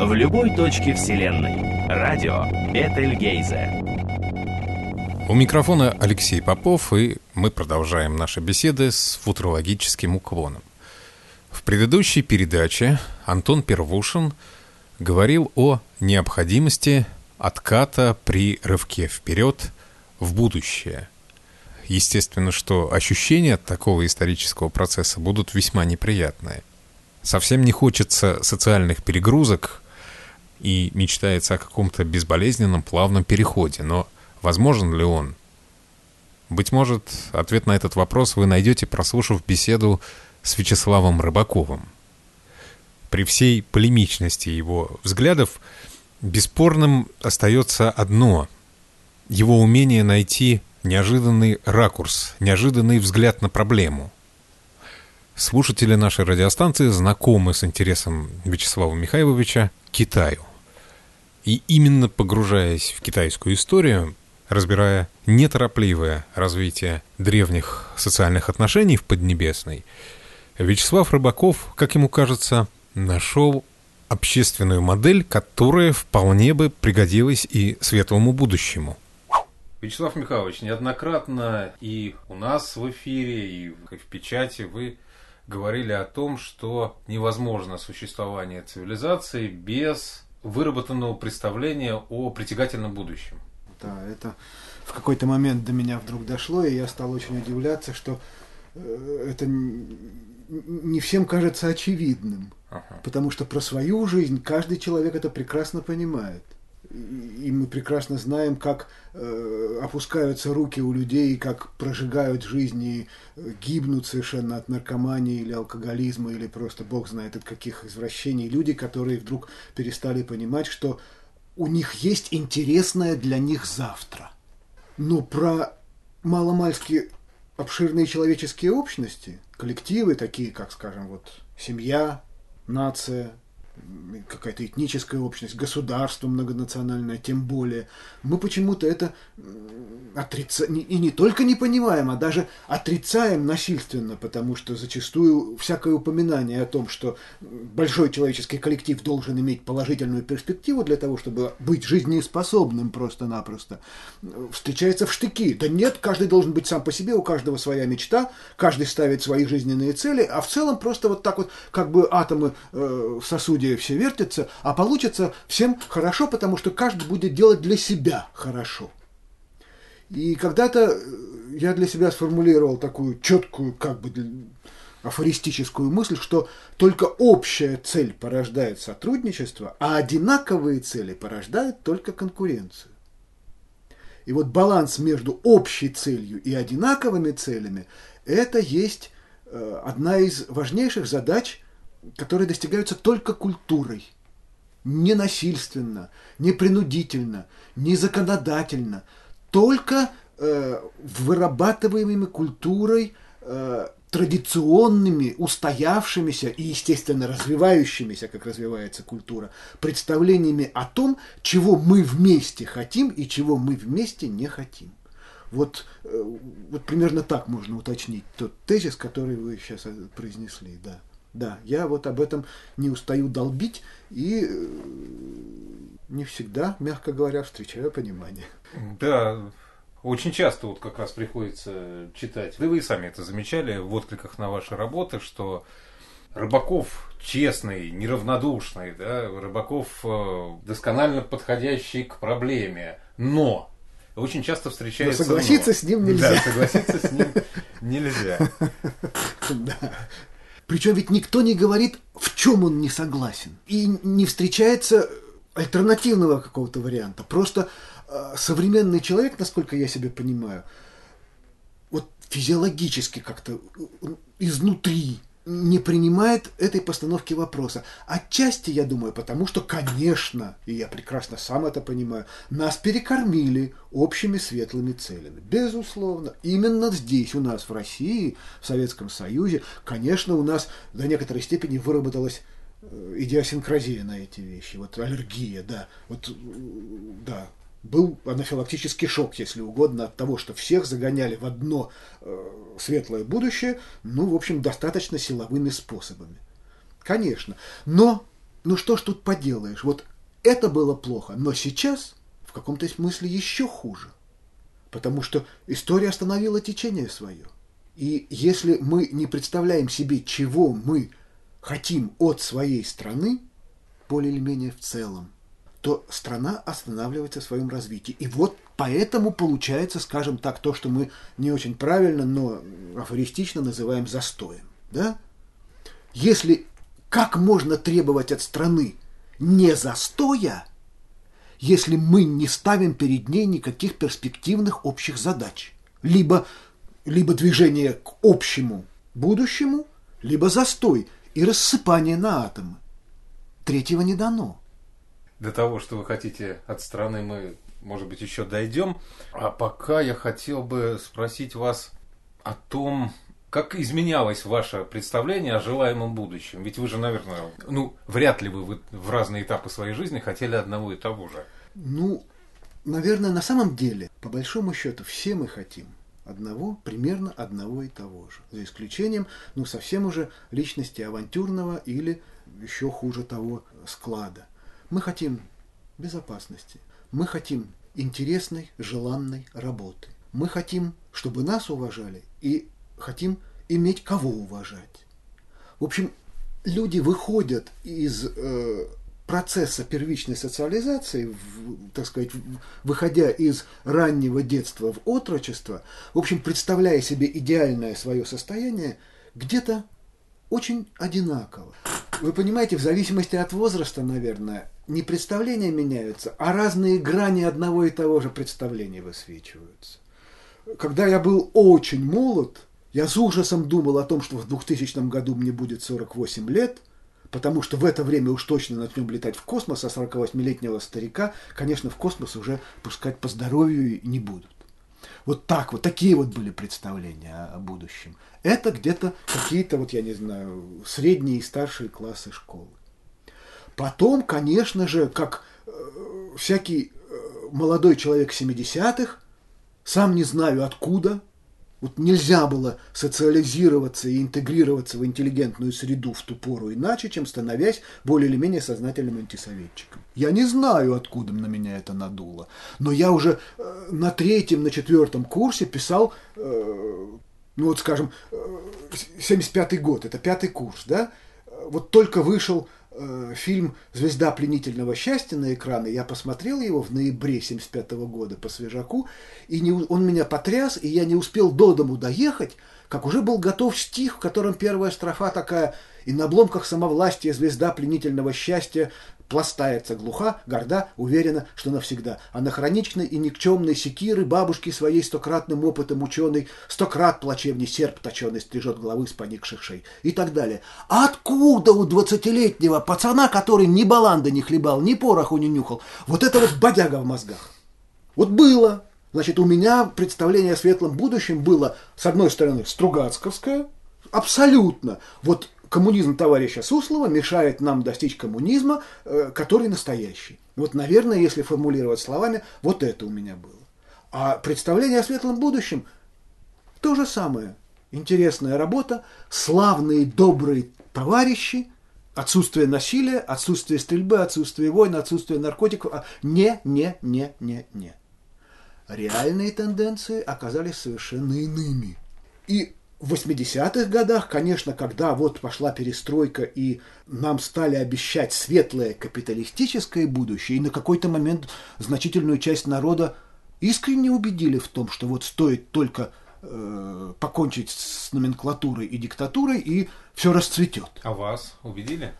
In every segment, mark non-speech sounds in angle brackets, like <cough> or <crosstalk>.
в любой точке Вселенной. Радио Бетельгейзе. У микрофона Алексей Попов, и мы продолжаем наши беседы с футурологическим уклоном. В предыдущей передаче Антон Первушин говорил о необходимости отката при рывке вперед в будущее. Естественно, что ощущения от такого исторического процесса будут весьма неприятные. Совсем не хочется социальных перегрузок и мечтается о каком-то безболезненном плавном переходе, но возможен ли он? Быть может, ответ на этот вопрос вы найдете, прослушав беседу с Вячеславом Рыбаковым. При всей полемичности его взглядов бесспорным остается одно – его умение найти неожиданный ракурс, неожиданный взгляд на проблему. Слушатели нашей радиостанции знакомы с интересом Вячеслава Михайловича к Китаю. И именно погружаясь в китайскую историю, разбирая неторопливое развитие древних социальных отношений в Поднебесной, Вячеслав Рыбаков, как ему кажется, нашел общественную модель, которая вполне бы пригодилась и светлому будущему. Вячеслав Михайлович, неоднократно и у нас в эфире, и в печати вы говорили о том, что невозможно существование цивилизации без выработанного представления о притягательном будущем. Да, это в какой-то момент до меня вдруг дошло, и я стал очень удивляться, что э, это не всем кажется очевидным. Ага. Потому что про свою жизнь каждый человек это прекрасно понимает. И мы прекрасно знаем, как э, опускаются руки у людей, как прожигают жизни, э, гибнут совершенно от наркомании или алкоголизма, или просто бог знает от каких извращений. Люди, которые вдруг перестали понимать, что у них есть интересное для них завтра. Но про маломальски обширные человеческие общности, коллективы, такие как, скажем, вот семья, нация, какая-то этническая общность, государство многонациональное, тем более. Мы почему-то это отрицаем, и не только не понимаем, а даже отрицаем насильственно, потому что зачастую всякое упоминание о том, что большой человеческий коллектив должен иметь положительную перспективу для того, чтобы быть жизнеспособным просто-напросто, встречается в штыки. Да нет, каждый должен быть сам по себе, у каждого своя мечта, каждый ставит свои жизненные цели, а в целом просто вот так вот, как бы атомы э, в сосуде все вертится, а получится всем хорошо, потому что каждый будет делать для себя хорошо. И когда-то э, я для себя сформулировал такую четкую, как бы афористическую мысль, что только общая цель порождает сотрудничество, а одинаковые цели порождают только конкуренцию. И вот баланс между общей целью и одинаковыми целями – это есть э, одна из важнейших задач которые достигаются только культурой. Не насильственно, не принудительно, не законодательно, только э, вырабатываемыми культурой, э, традиционными, устоявшимися и, естественно, развивающимися, как развивается культура, представлениями о том, чего мы вместе хотим и чего мы вместе не хотим. Вот, э, вот примерно так можно уточнить тот тезис, который вы сейчас э, произнесли, да. Да, я вот об этом не устаю долбить и э, не всегда, мягко говоря, встречаю понимание. Да, очень часто вот как раз приходится читать, да вы и сами это замечали в откликах на ваши работы, что Рыбаков честный, неравнодушный, да, Рыбаков э, досконально подходящий к проблеме, но очень часто встречается... Но согласиться но. с ним нельзя. Да, согласиться с ним нельзя. <laughs> Да. Причем ведь никто не говорит, в чем он не согласен. И не встречается альтернативного какого-то варианта. Просто э, современный человек, насколько я себе понимаю, вот физиологически как-то э, изнутри не принимает этой постановки вопроса. Отчасти, я думаю, потому что, конечно, и я прекрасно сам это понимаю, нас перекормили общими светлыми целями. Безусловно. Именно здесь, у нас, в России, в Советском Союзе, конечно, у нас до некоторой степени выработалась э, идиосинкразия на эти вещи. Вот аллергия, да. Вот, э, да, был анафилактический шок, если угодно, от того, что всех загоняли в одно э, светлое будущее, ну, в общем, достаточно силовыми способами. Конечно. Но ну что ж тут поделаешь, вот это было плохо, но сейчас в каком-то смысле еще хуже, потому что история остановила течение свое. И если мы не представляем себе, чего мы хотим от своей страны, более или менее в целом, то страна останавливается в своем развитии. И вот поэтому получается, скажем так, то, что мы не очень правильно, но афористично называем застоем. Да? Если как можно требовать от страны не застоя, если мы не ставим перед ней никаких перспективных общих задач? Либо, либо движение к общему будущему, либо застой и рассыпание на атомы. Третьего не дано. До того, что вы хотите от страны, мы, может быть, еще дойдем. А пока я хотел бы спросить вас о том, как изменялось ваше представление о желаемом будущем? Ведь вы же, наверное, ну, вряд ли вы в разные этапы своей жизни хотели одного и того же. Ну, наверное, на самом деле, по большому счету, все мы хотим одного, примерно одного и того же. За исключением, ну, совсем уже личности авантюрного или еще хуже того склада. Мы хотим безопасности. Мы хотим интересной, желанной работы. Мы хотим, чтобы нас уважали и хотим иметь кого уважать. В общем, люди выходят из э, процесса первичной социализации, в, так сказать, выходя из раннего детства в отрочество, в общем, представляя себе идеальное свое состояние, где-то очень одинаково. Вы понимаете, в зависимости от возраста, наверное, не представления меняются, а разные грани одного и того же представления высвечиваются. Когда я был очень молод, я с ужасом думал о том, что в 2000 году мне будет 48 лет, потому что в это время уж точно начнем летать в космос, а 48-летнего старика, конечно, в космос уже пускать по здоровью не будут. Вот так вот, такие вот были представления о будущем. Это где-то какие-то, вот я не знаю, средние и старшие классы школы. Потом, конечно же, как э, всякий э, молодой человек 70-х, сам не знаю откуда, вот нельзя было социализироваться и интегрироваться в интеллигентную среду в ту пору иначе, чем становясь более или менее сознательным антисоветчиком. Я не знаю, откуда на меня это надуло, но я уже э, на третьем, на четвертом курсе писал, ну вот скажем, э, 75-й год, это пятый курс, да, вот только вышел Э, фильм «Звезда пленительного счастья» на экраны. Я посмотрел его в ноябре 75 года по свежаку, и не, он меня потряс, и я не успел до дому доехать, как уже был готов стих, в котором первая строфа такая «И на обломках самовластия звезда пленительного счастья пластается глуха, горда, уверена, что навсегда. Анахроничной и никчемной секиры бабушки своей стократным опытом ученый стократ плачевней серп точеный стрижет головы с поникших шей и так далее. А откуда у двадцатилетнего пацана, который ни баланда не хлебал, ни пороху не нюхал, вот это вот бодяга в мозгах? Вот было. Значит, у меня представление о светлом будущем было, с одной стороны, Стругацковское, абсолютно. Вот коммунизм товарища Суслова мешает нам достичь коммунизма, э, который настоящий. Вот, наверное, если формулировать словами, вот это у меня было. А представление о светлом будущем – то же самое. Интересная работа, славные, добрые товарищи, отсутствие насилия, отсутствие стрельбы, отсутствие войны, отсутствие наркотиков. А не, не, не, не, не. Реальные тенденции оказались совершенно иными. И в 80-х годах, конечно, когда вот пошла перестройка и нам стали обещать светлое капиталистическое будущее, и на какой-то момент значительную часть народа искренне убедили в том, что вот стоит только э, покончить с номенклатурой и диктатурой, и все расцветет. А вас убедили?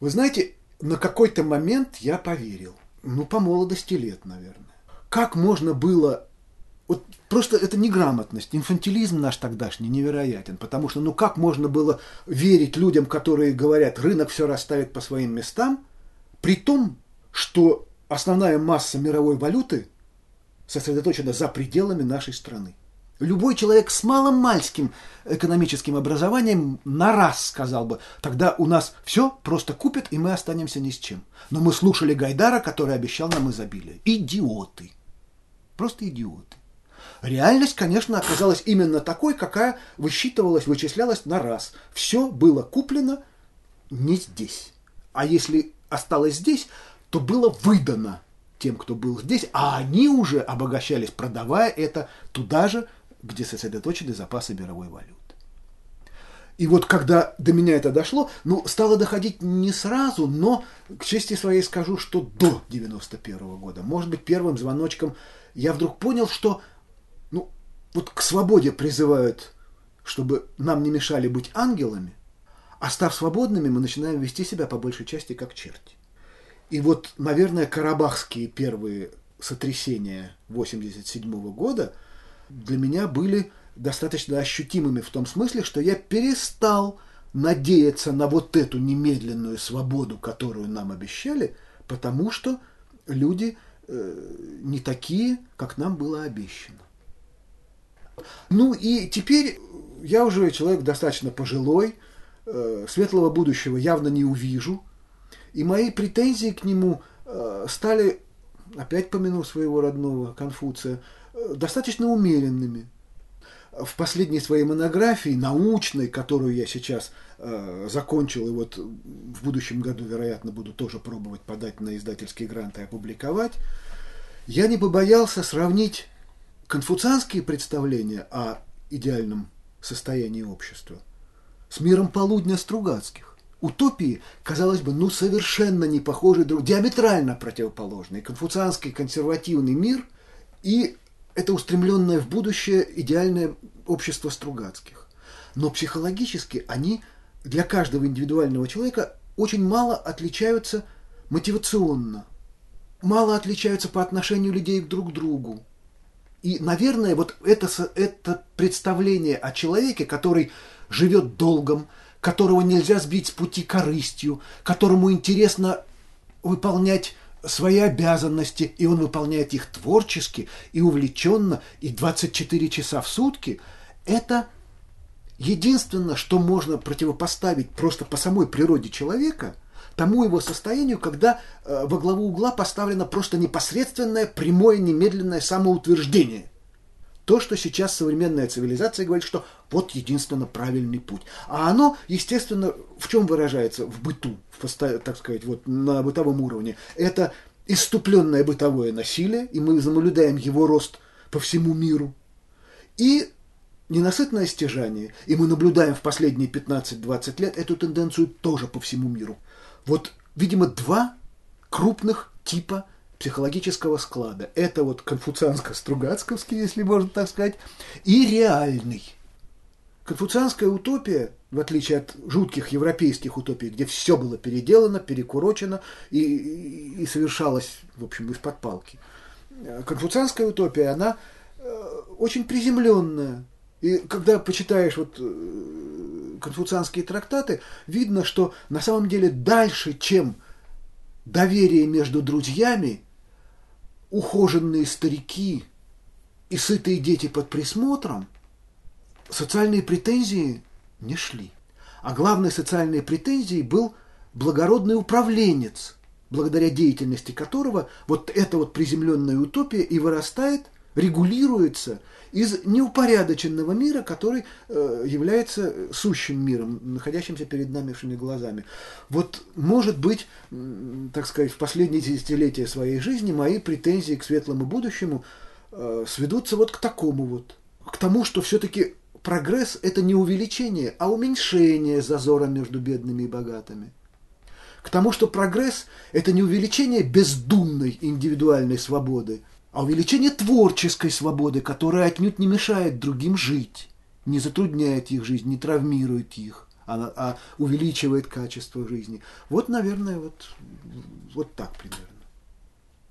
Вы знаете, на какой-то момент я поверил. Ну, по молодости лет, наверное. Как можно было вот просто это неграмотность, инфантилизм наш тогдашний невероятен, потому что ну как можно было верить людям, которые говорят, рынок все расставит по своим местам, при том, что основная масса мировой валюты сосредоточена за пределами нашей страны. Любой человек с малым-мальским экономическим образованием на раз сказал бы, тогда у нас все просто купят, и мы останемся ни с чем. Но мы слушали Гайдара, который обещал нам изобилие. Идиоты. Просто идиоты. Реальность, конечно, оказалась именно такой, какая высчитывалась, вычислялась на раз. Все было куплено, не здесь. А если осталось здесь, то было выдано тем, кто был здесь, а они уже обогащались, продавая это туда же, где сосредоточены запасы мировой валюты. И вот когда до меня это дошло, ну, стало доходить не сразу, но к чести своей скажу, что до 91 -го года, может быть, первым звоночком я вдруг понял, что, вот к свободе призывают, чтобы нам не мешали быть ангелами, а став свободными, мы начинаем вести себя по большей части как черти. И вот, наверное, карабахские первые сотрясения 87 года для меня были достаточно ощутимыми в том смысле, что я перестал надеяться на вот эту немедленную свободу, которую нам обещали, потому что люди э, не такие, как нам было обещано. Ну и теперь я уже человек достаточно пожилой, э, светлого будущего явно не увижу – и мои претензии к нему э, стали, опять помяну своего родного Конфуция, э, достаточно умеренными. В последней своей монографии, научной, которую я сейчас э, закончил, и вот в будущем году, вероятно, буду тоже пробовать подать на издательский грант и опубликовать, я не побоялся сравнить конфуцианские представления о идеальном состоянии общества с миром полудня Стругацких утопии, казалось бы, ну совершенно не похожие друг, диаметрально противоположные. Конфуцианский консервативный мир и это устремленное в будущее идеальное общество Стругацких. Но психологически они для каждого индивидуального человека очень мало отличаются мотивационно, мало отличаются по отношению людей друг к другу. И, наверное, вот это, это представление о человеке, который живет долгом, которого нельзя сбить с пути корыстью, которому интересно выполнять свои обязанности, и он выполняет их творчески и увлеченно, и 24 часа в сутки, это единственное, что можно противопоставить просто по самой природе человека тому его состоянию, когда э, во главу угла поставлено просто непосредственное, прямое, немедленное самоутверждение то, что сейчас современная цивилизация говорит, что вот единственно правильный путь. А оно, естественно, в чем выражается? В быту, в, так сказать, вот на бытовом уровне. Это иступленное бытовое насилие, и мы наблюдаем его рост по всему миру. И ненасытное стяжание, и мы наблюдаем в последние 15-20 лет эту тенденцию тоже по всему миру. Вот, видимо, два крупных типа психологического склада. Это вот конфуцианско-стругацковский, если можно так сказать, и реальный. Конфуцианская утопия, в отличие от жутких европейских утопий, где все было переделано, перекурочено и, и, и совершалось, в общем, из-под палки. Конфуцианская утопия, она э, очень приземленная. И когда почитаешь вот э, конфуцианские трактаты, видно, что на самом деле дальше, чем доверие между друзьями, ухоженные старики и сытые дети под присмотром, социальные претензии не шли. А главной социальной претензией был благородный управленец, благодаря деятельности которого вот эта вот приземленная утопия и вырастает, регулируется из неупорядоченного мира, который э, является сущим миром, находящимся перед нашими глазами. Вот, может быть, так сказать, в последние десятилетия своей жизни мои претензии к светлому будущему э, сведутся вот к такому вот, к тому, что все-таки прогресс – это не увеличение, а уменьшение зазора между бедными и богатыми. К тому, что прогресс – это не увеличение бездумной индивидуальной свободы – а увеличение творческой свободы, которая отнюдь не мешает другим жить, не затрудняет их жизнь, не травмирует их, а, а увеличивает качество жизни. Вот, наверное, вот, вот так примерно.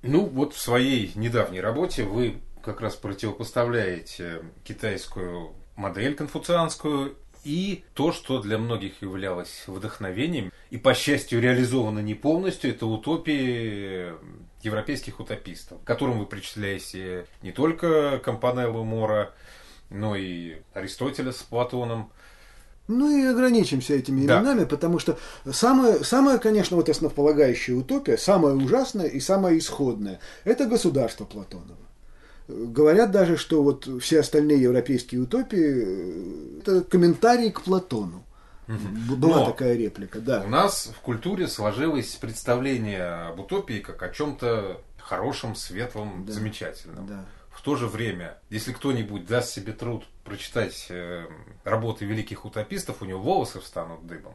Ну, вот в своей недавней работе вы как раз противопоставляете китайскую модель конфуцианскую и то, что для многих являлось вдохновением, и, по счастью, реализовано не полностью, это утопии европейских утопистов, к которым вы причисляете не только Компанеллу Мора, но и Аристотеля с Платоном. Ну и ограничимся этими да. именами, потому что самое, самое, конечно, вот основополагающая утопия, самая ужасная и самая исходная, это государство Платонова. Говорят даже, что вот все остальные европейские утопии – это комментарии к Платону. Угу. Была Но такая реплика, да. У нас в культуре сложилось представление об утопии как о чем-то хорошем, светлом, да. замечательном. Да. В то же время, если кто-нибудь даст себе труд прочитать э, работы великих утопистов, у него волосы встанут дыбом.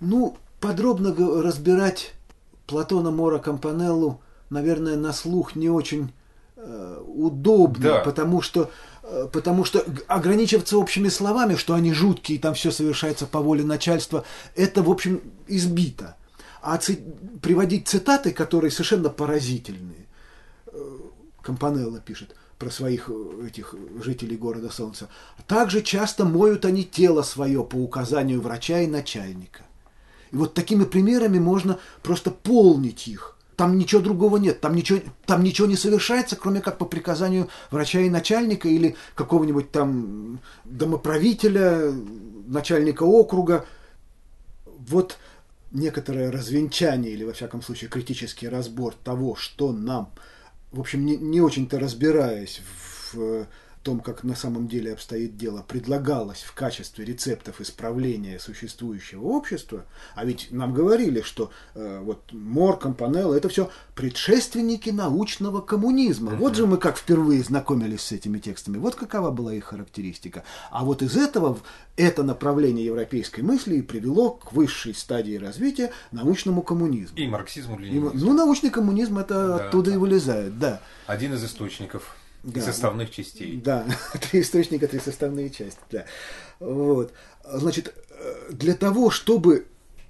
Ну, подробно разбирать Платона Мора Кампанеллу, наверное, на слух не очень э, удобно, да. потому что э, потому что ограничиваться общими словами, что они жуткие, там все совершается по воле начальства, это, в общем, избито. А ци- приводить цитаты, которые совершенно поразительные, э, Кампанелла пишет про своих э, этих жителей города Солнца. Также часто моют они тело свое по указанию врача и начальника. И вот такими примерами можно просто полнить их. Там ничего другого нет, там ничего, там ничего не совершается, кроме как по приказанию врача и начальника или какого-нибудь там домоправителя, начальника округа. Вот некоторое развенчание или, во всяком случае, критический разбор того, что нам, в общем, не, не очень-то разбираясь в том, как на самом деле обстоит дело, предлагалось в качестве рецептов исправления существующего общества, а ведь нам говорили, что э, вот Мор, Компанелло, это все предшественники научного коммунизма. Uh-huh. Вот же мы как впервые знакомились с этими текстами, вот какова была их характеристика. А вот из этого это направление европейской мысли и привело к высшей стадии развития научному коммунизму. И марксизму, ленинизму. Ну, научный коммунизм это да, оттуда да. и вылезает, да. Один из источников да. И составных частей. Да, <laughs> три источника, три составные части. Да. Вот. Значит, э, для того, чтобы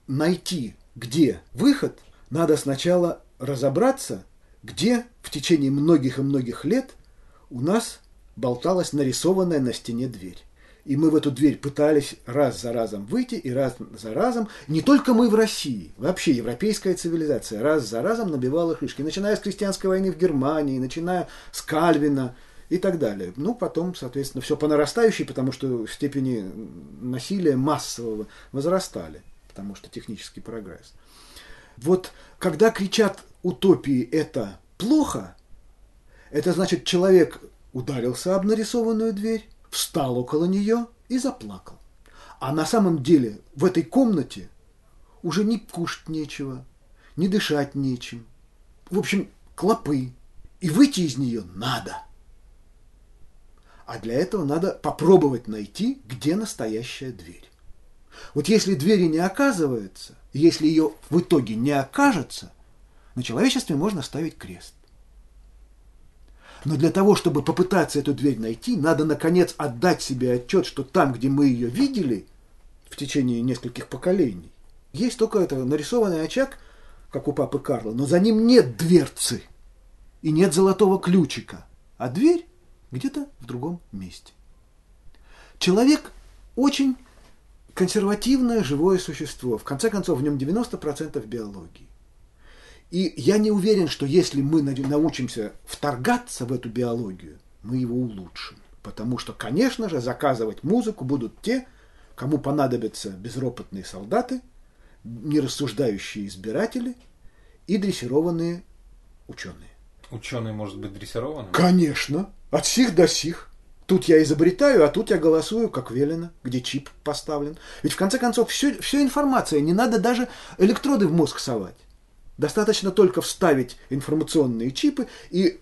найти, где выход, надо сначала разобраться, где в течение многих и многих лет у нас болталась нарисованная на стене дверь. И мы в эту дверь пытались раз за разом выйти, и раз за разом, не только мы в России, вообще европейская цивилизация раз за разом набивала крышки, начиная с крестьянской войны в Германии, начиная с Кальвина и так далее. Ну, потом, соответственно, все по нарастающей, потому что степени насилия массового возрастали, потому что технический прогресс. Вот когда кричат утопии это плохо, это значит человек ударился об нарисованную дверь, встал около нее и заплакал. А на самом деле в этой комнате уже ни кушать нечего, ни дышать нечем. В общем, клопы. И выйти из нее надо. А для этого надо попробовать найти, где настоящая дверь. Вот если двери не оказывается, если ее в итоге не окажется, на человечестве можно ставить крест. Но для того, чтобы попытаться эту дверь найти, надо, наконец, отдать себе отчет, что там, где мы ее видели в течение нескольких поколений, есть только это нарисованный очаг, как у папы Карла, но за ним нет дверцы и нет золотого ключика, а дверь где-то в другом месте. Человек очень консервативное живое существо. В конце концов, в нем 90% биологии. И я не уверен, что если мы научимся вторгаться в эту биологию, мы его улучшим. Потому что, конечно же, заказывать музыку будут те, кому понадобятся безропотные солдаты, нерассуждающие избиратели и дрессированные ученые. Ученый может быть дрессирован? Конечно. От сих до сих. Тут я изобретаю, а тут я голосую, как велено, где чип поставлен. Ведь в конце концов все, все информация, не надо даже электроды в мозг совать. Достаточно только вставить информационные чипы и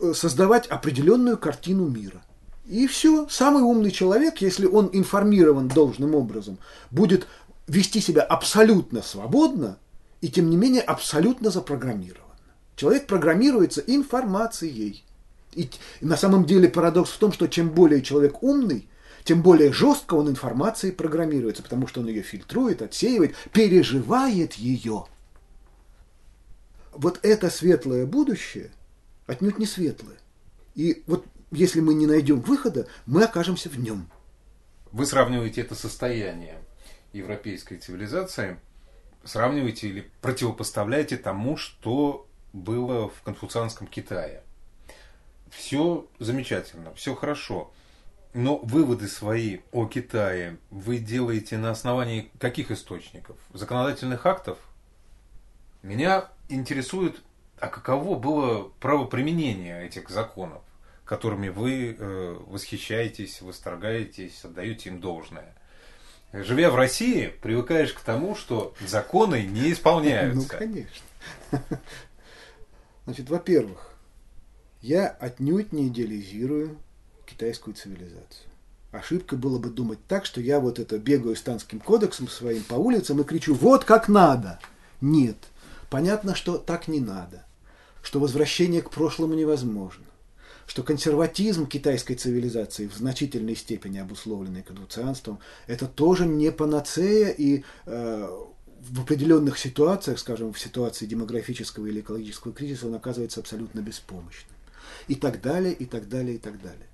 э, создавать определенную картину мира. И все, самый умный человек, если он информирован должным образом, будет вести себя абсолютно свободно и, тем не менее, абсолютно запрограммирован. Человек программируется информацией. И на самом деле парадокс в том, что чем более человек умный, тем более жестко он информацией программируется, потому что он ее фильтрует, отсеивает, переживает ее – вот это светлое будущее отнюдь не светлое. И вот если мы не найдем выхода, мы окажемся в нем. Вы сравниваете это состояние европейской цивилизации, сравниваете или противопоставляете тому, что было в конфуцианском Китае. Все замечательно, все хорошо. Но выводы свои о Китае вы делаете на основании каких источников? Законодательных актов? Меня интересует, а каково было правоприменение этих законов, которыми вы э, восхищаетесь, восторгаетесь, отдаете им должное. Живя в России, привыкаешь к тому, что законы не исполняются. Ну, конечно. <laughs> Значит, во-первых, я отнюдь не идеализирую китайскую цивилизацию. Ошибка было бы думать так, что я вот это бегаю с танским кодексом своим по улицам и кричу «вот как надо». Нет. Понятно, что так не надо. Что возвращение к прошлому невозможно что консерватизм китайской цивилизации в значительной степени обусловленный конфуцианством, это тоже не панацея и э, в определенных ситуациях, скажем, в ситуации демографического или экологического кризиса, он оказывается абсолютно беспомощным. И так далее, и так далее, и так далее.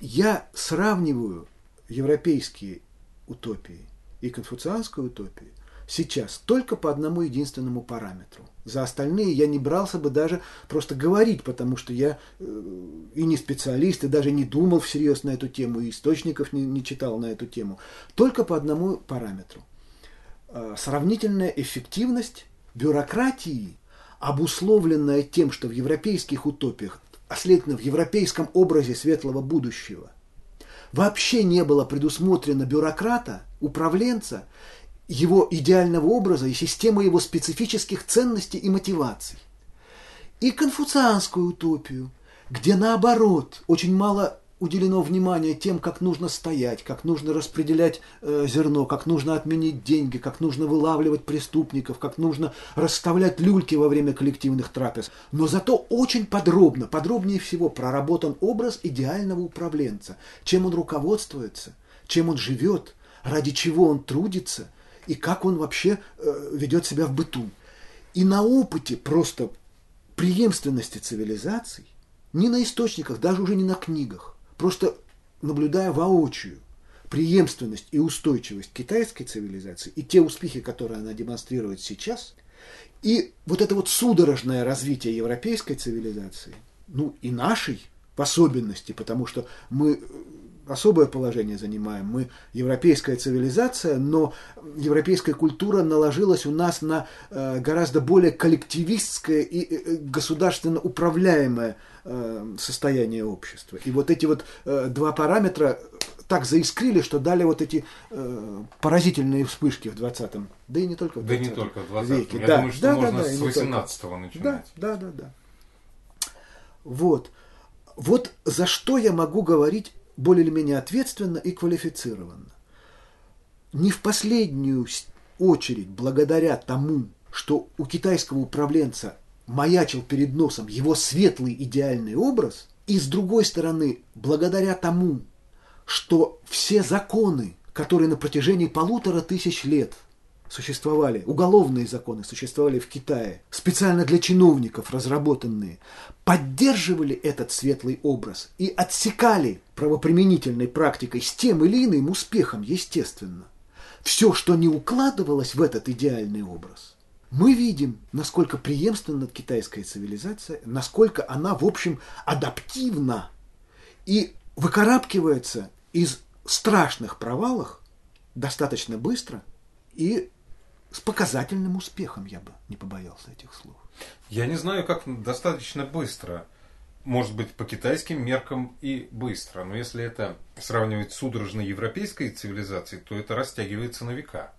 Я сравниваю европейские утопии и конфуцианскую утопию сейчас только по одному единственному параметру. За остальные я не брался бы даже просто говорить, потому что я э, и не специалист, и даже не думал всерьез на эту тему, и источников не, не читал на эту тему. Только по одному параметру. Э, сравнительная эффективность бюрократии, обусловленная тем, что в европейских утопиях, а следовательно в европейском образе светлого будущего, вообще не было предусмотрено бюрократа, управленца, его идеального образа и системы его специфических ценностей и мотиваций. И конфуцианскую утопию, где наоборот очень мало уделено внимания тем, как нужно стоять, как нужно распределять э, зерно, как нужно отменить деньги, как нужно вылавливать преступников, как нужно расставлять люльки во время коллективных трапез. Но зато очень подробно, подробнее всего проработан образ идеального управленца, чем он руководствуется, чем он живет, ради чего он трудится – и как он вообще э, ведет себя в быту. И на опыте просто преемственности цивилизаций, не на источниках, даже уже не на книгах, просто наблюдая воочию преемственность и устойчивость китайской цивилизации и те успехи, которые она демонстрирует сейчас, и вот это вот судорожное развитие европейской цивилизации, ну и нашей в особенности, потому что мы особое положение занимаем. Мы европейская цивилизация, но европейская культура наложилась у нас на э, гораздо более коллективистское и э, государственно управляемое э, состояние общества. И вот эти вот два параметра так заискрили, что дали вот эти э, поразительные вспышки в 20-м, да и не только в 20 Да не только в 20 веке. Я да, думаю, что да, можно да, да, с 18-го начинать. Да, да, да, да. Вот. Вот за что я могу говорить более или менее ответственно и квалифицированно. Не в последнюю очередь благодаря тому, что у китайского управленца маячил перед носом его светлый идеальный образ, и с другой стороны, благодаря тому, что все законы, которые на протяжении полутора тысяч лет – существовали, уголовные законы существовали в Китае, специально для чиновников разработанные, поддерживали этот светлый образ и отсекали правоприменительной практикой с тем или иным успехом, естественно. Все, что не укладывалось в этот идеальный образ. Мы видим, насколько преемственна китайская цивилизация, насколько она, в общем, адаптивна и выкарабкивается из страшных провалов достаточно быстро и с показательным успехом, я бы не побоялся этих слов. Я не знаю, как достаточно быстро. Может быть, по китайским меркам и быстро. Но если это сравнивать с судорожной европейской цивилизацией, то это растягивается на века.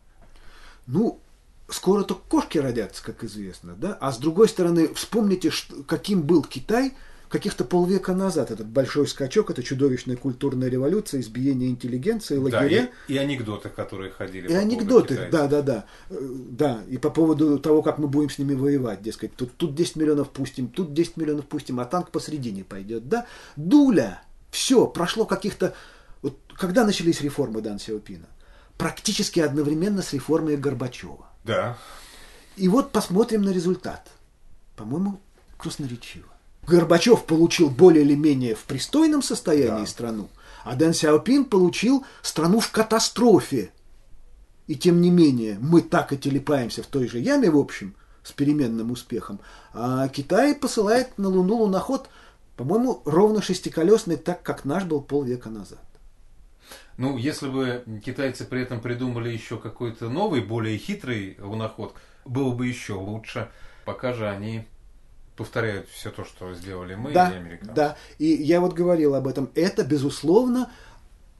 Ну, скоро только кошки родятся, как известно, да? А с другой стороны, вспомните, каким был Китай – каких-то полвека назад этот большой скачок, это чудовищная культурная революция, избиение интеллигенции, лагеря. Да, и, и анекдоты, которые ходили. И по анекдоты, да, да, да. Да, и по поводу того, как мы будем с ними воевать, дескать, тут, тут 10 миллионов пустим, тут 10 миллионов пустим, а танк посредине пойдет, да. Дуля, все, прошло каких-то... Вот, когда начались реформы Дан Сяопина? Практически одновременно с реформой Горбачева. Да. И вот посмотрим на результат. По-моему, красноречиво. Горбачев получил более или менее в пристойном состоянии да. страну, а Дэн Сяопин получил страну в катастрофе. И тем не менее, мы так и телепаемся в той же яме, в общем, с переменным успехом. А Китай посылает на Луну луноход, по-моему, ровно шестиколесный, так как наш был полвека назад. Ну, если бы китайцы при этом придумали еще какой-то новый, более хитрый луноход, было бы еще лучше. Пока же они повторяют все то, что сделали мы да, и американцы. Да, и я вот говорил об этом. Это, безусловно,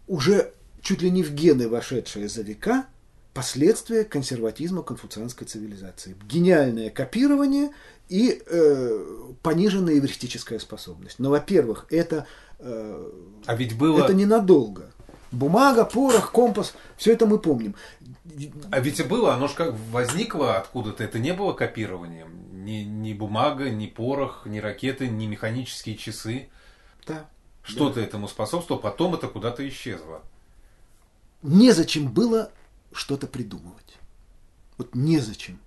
уже чуть ли не в гены вошедшее за века, последствия консерватизма конфуцианской цивилизации. Гениальное копирование и э, пониженная эвристическая способность. Но, во-первых, это, э, а ведь было... это ненадолго. Бумага, порох, компас, все это мы помним. А ведь и было, оно же как возникло откуда-то, это не было копированием. Ни, ни бумага, ни порох, ни ракеты, ни механические часы. Да. Что-то да. этому способствовало, потом это куда-то исчезло. Незачем было что-то придумывать. Вот незачем.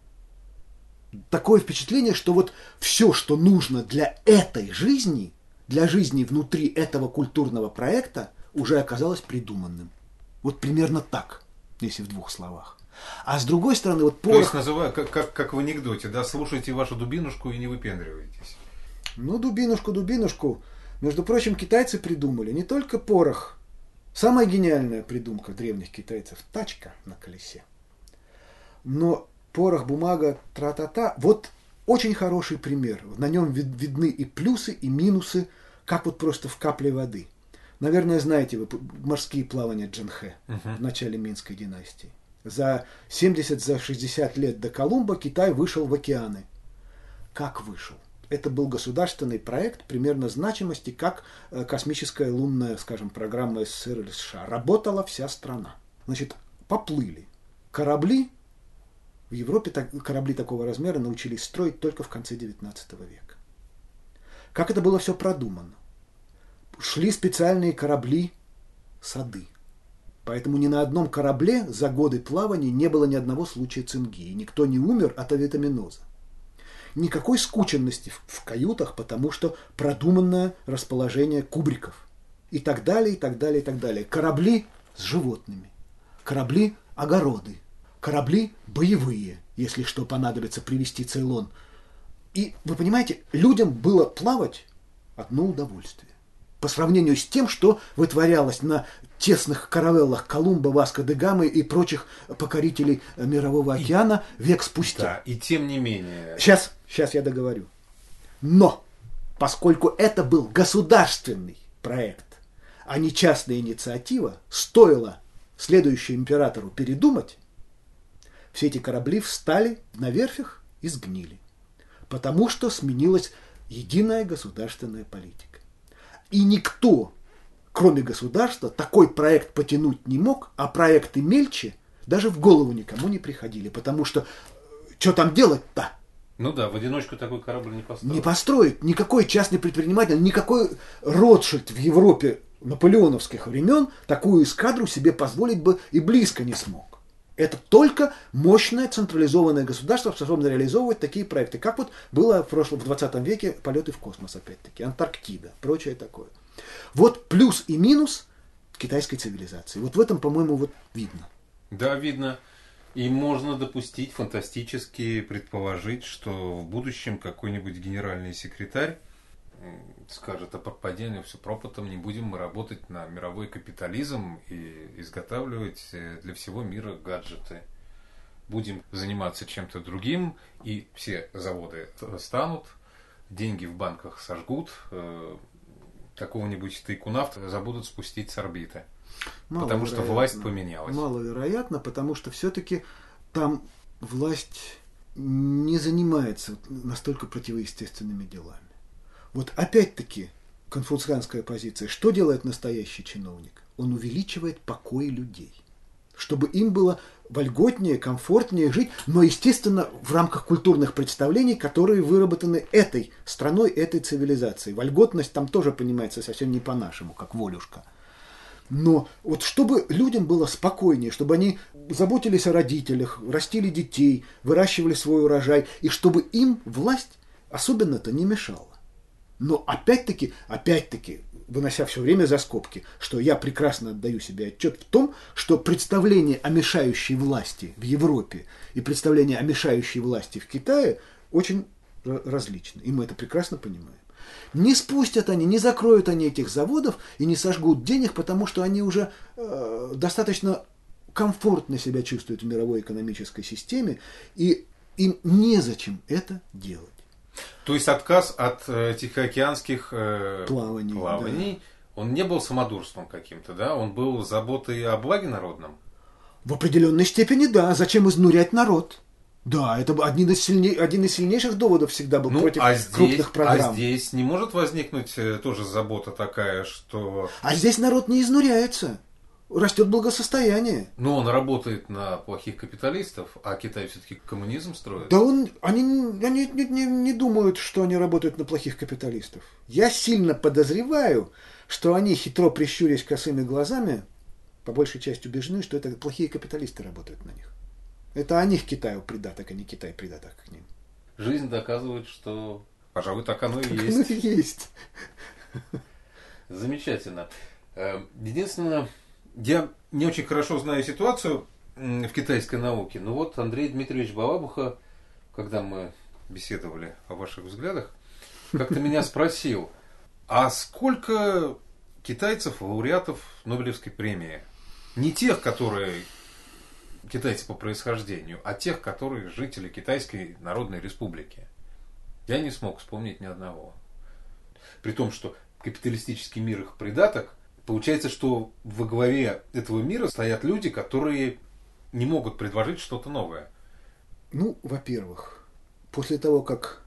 Такое впечатление, что вот все, что нужно для этой жизни, для жизни внутри этого культурного проекта, уже оказалось придуманным. Вот примерно так, если в двух словах. А с другой стороны, вот порох... То есть, называю, как, как, как в анекдоте, да, слушайте вашу дубинушку и не выпендривайтесь. Ну, дубинушку, дубинушку. Между прочим, китайцы придумали не только порох. Самая гениальная придумка древних китайцев – тачка на колесе. Но порох, бумага, тра-та-та. Вот очень хороший пример. На нем видны и плюсы, и минусы, как вот просто в капле воды. Наверное, знаете вы морские плавания Джанхэ uh-huh. в начале Минской династии. За 70, за 60 лет до Колумба Китай вышел в океаны. Как вышел? Это был государственный проект примерно значимости, как э, космическая лунная, скажем, программа СССР или США. Работала вся страна. Значит, поплыли. Корабли в Европе так, корабли такого размера научились строить только в конце XIX века. Как это было все продумано? шли специальные корабли сады. Поэтому ни на одном корабле за годы плавания не было ни одного случая цинги, и никто не умер от авитаминоза. Никакой скученности в каютах, потому что продуманное расположение кубриков. И так далее, и так далее, и так далее. Корабли с животными. Корабли – огороды. Корабли – боевые, если что понадобится привести Цейлон. И вы понимаете, людям было плавать одно удовольствие по сравнению с тем, что вытворялось на тесных каравеллах Колумба, Васко де Гамы и прочих покорителей Мирового океана и, век спустя. Да, и тем не менее. Сейчас, сейчас я договорю. Но, поскольку это был государственный проект, а не частная инициатива, стоило следующему императору передумать, все эти корабли встали на верфях и сгнили. Потому что сменилась единая государственная политика. И никто, кроме государства, такой проект потянуть не мог, а проекты мельче даже в голову никому не приходили, потому что э, что там делать-то? Ну да, в одиночку такой корабль не построить. Не построить. Никакой частный предприниматель, никакой Ротшильд в Европе наполеоновских времен такую эскадру себе позволить бы и близко не смог. Это только мощное централизованное государство способно реализовывать такие проекты, как вот было в прошлом, в 20 веке полеты в космос, опять-таки, Антарктида, прочее такое. Вот плюс и минус китайской цивилизации. Вот в этом, по-моему, вот видно. Да, видно. И можно допустить, фантастически предположить, что в будущем какой-нибудь генеральный секретарь скажет, а пропадение все пропотом, не будем мы работать на мировой капитализм и изготавливать э, для всего мира гаджеты. Будем заниматься чем-то другим, и все заводы станут, деньги в банках сожгут, э, какого-нибудь тайкунавта забудут спустить с орбиты. Мало потому что власть поменялась. Маловероятно, потому что все-таки там власть не занимается настолько противоестественными делами. Вот опять-таки конфуцианская позиция. Что делает настоящий чиновник? Он увеличивает покой людей, чтобы им было вольготнее, комфортнее жить, но, естественно, в рамках культурных представлений, которые выработаны этой страной, этой цивилизацией. Вольготность там тоже понимается совсем не по-нашему, как волюшка. Но вот чтобы людям было спокойнее, чтобы они заботились о родителях, растили детей, выращивали свой урожай, и чтобы им власть особенно-то не мешала. Но опять-таки, опять-таки, вынося все время за скобки, что я прекрасно отдаю себе отчет в том, что представление о мешающей власти в Европе и представление о мешающей власти в Китае очень различны. И мы это прекрасно понимаем. Не спустят они, не закроют они этих заводов и не сожгут денег, потому что они уже э, достаточно комфортно себя чувствуют в мировой экономической системе, и им незачем это делать. То есть отказ от э, тихоокеанских э, плаваний, плаваний он не был самодурством каким-то, да? Он был заботой о благе народном? В определенной степени да. Зачем изнурять народ? Да, это один из, сильней, один из сильнейших доводов всегда был ну, против а здесь, крупных программ. А здесь не может возникнуть э, тоже забота такая, что... А здесь народ не изнуряется. Растет благосостояние. Но он работает на плохих капиталистов, а Китай все-таки коммунизм строит. Да он, они, они не, не, не думают, что они работают на плохих капиталистов. Я сильно подозреваю, что они, хитро прищурясь косыми глазами, по большей части убеждены, что это плохие капиталисты работают на них. Это о них Китаю придаток, а не Китай придаток к ним. Жизнь доказывает, что, пожалуй, так оно и так есть. Оно и есть. <laughs> Замечательно. Э, единственное, я не очень хорошо знаю ситуацию в китайской науке, но вот Андрей Дмитриевич Балабуха, когда мы беседовали о ваших взглядах, как-то меня спросил, а сколько китайцев, лауреатов Нобелевской премии? Не тех, которые китайцы по происхождению, а тех, которые жители Китайской Народной Республики. Я не смог вспомнить ни одного. При том, что капиталистический мир их придаток, получается, что во главе этого мира стоят люди, которые не могут предложить что-то новое. Ну, во-первых, после того, как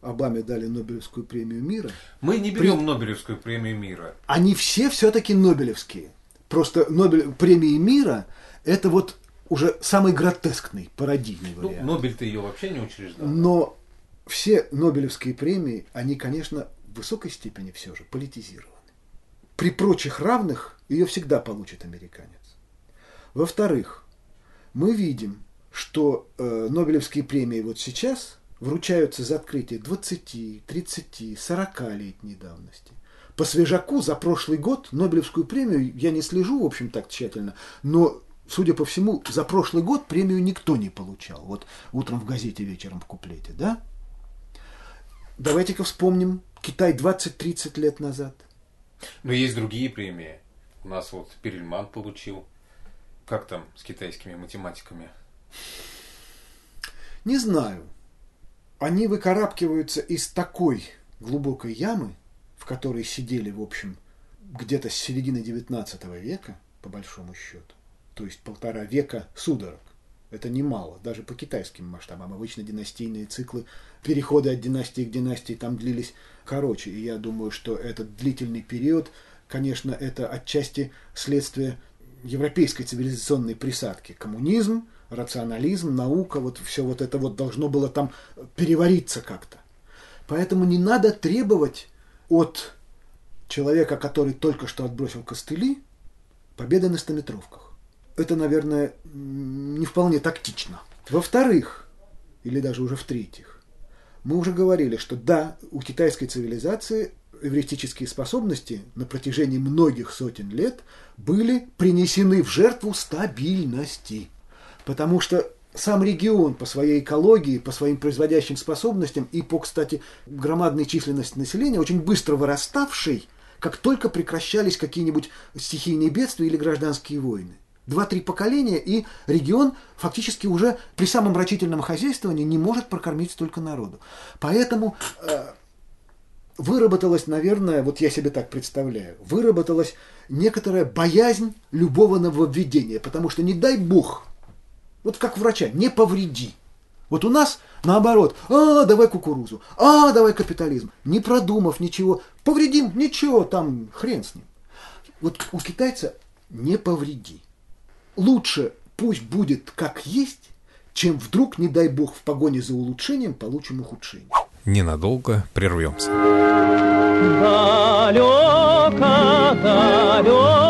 Обаме дали Нобелевскую премию мира... Мы не берем при... Нобелевскую премию мира. Они все все-таки Нобелевские. Просто Нобель... премии мира – это вот уже самый гротескный, пародийный ну, вариант. Нобель-то ее вообще не учреждал. Но все Нобелевские премии, они, конечно, в высокой степени все же политизированы. При прочих равных ее всегда получит американец. Во-вторых, мы видим, что э, Нобелевские премии вот сейчас вручаются за открытие 20, 30, 40 летней давности. По свежаку за прошлый год Нобелевскую премию я не слежу, в общем, так тщательно, но судя по всему, за прошлый год премию никто не получал. Вот утром в газете, вечером в куплете, да? Давайте-ка вспомним Китай 20-30 лет назад. Но есть другие премии. У нас вот Перельман получил. Как там с китайскими математиками? Не знаю. Они выкарабкиваются из такой глубокой ямы, в которой сидели, в общем, где-то с середины XIX века, по большому счету то есть полтора века судорог. Это немало, даже по китайским масштабам. Обычно династийные циклы, переходы от династии к династии там длились короче. И я думаю, что этот длительный период, конечно, это отчасти следствие европейской цивилизационной присадки. Коммунизм, рационализм, наука, вот все вот это вот должно было там перевариться как-то. Поэтому не надо требовать от человека, который только что отбросил костыли, победы на стометровках это, наверное, не вполне тактично. Во-вторых, или даже уже в-третьих, мы уже говорили, что да, у китайской цивилизации эвристические способности на протяжении многих сотен лет были принесены в жертву стабильности. Потому что сам регион по своей экологии, по своим производящим способностям и по, кстати, громадной численности населения, очень быстро выраставший, как только прекращались какие-нибудь стихийные бедствия или гражданские войны два-три поколения, и регион фактически уже при самом рачительном хозяйствовании не может прокормить столько народу. Поэтому э, выработалась, наверное, вот я себе так представляю, выработалась некоторая боязнь любого нововведения, потому что не дай бог, вот как врача, не повреди. Вот у нас наоборот, а, давай кукурузу, а, давай капитализм, не продумав ничего, повредим, ничего, там хрен с ним. Вот у китайца не повреди лучше пусть будет как есть, чем вдруг, не дай бог, в погоне за улучшением получим ухудшение. Ненадолго прервемся. Далеко, далеко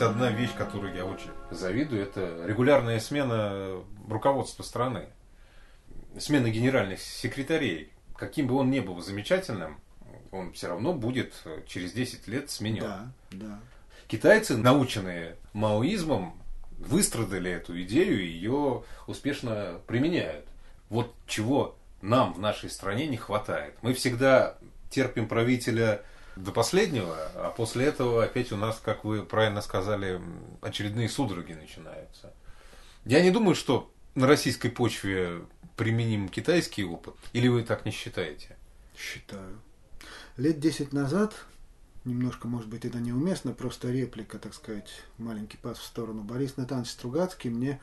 есть одна вещь, которую я очень завидую. Это регулярная смена руководства страны. Смена генеральных секретарей. Каким бы он ни был замечательным, он все равно будет через 10 лет сменен. Да, да. Китайцы, наученные маоизмом, выстрадали эту идею и ее успешно применяют. Вот чего нам в нашей стране не хватает. Мы всегда терпим правителя до последнего, а после этого опять у нас, как вы правильно сказали, очередные судороги начинаются. Я не думаю, что на российской почве применим китайский опыт, или вы так не считаете? Считаю. Лет 10 назад, немножко, может быть, это неуместно, просто реплика, так сказать, маленький пас в сторону. Борис Натанович Стругацкий мне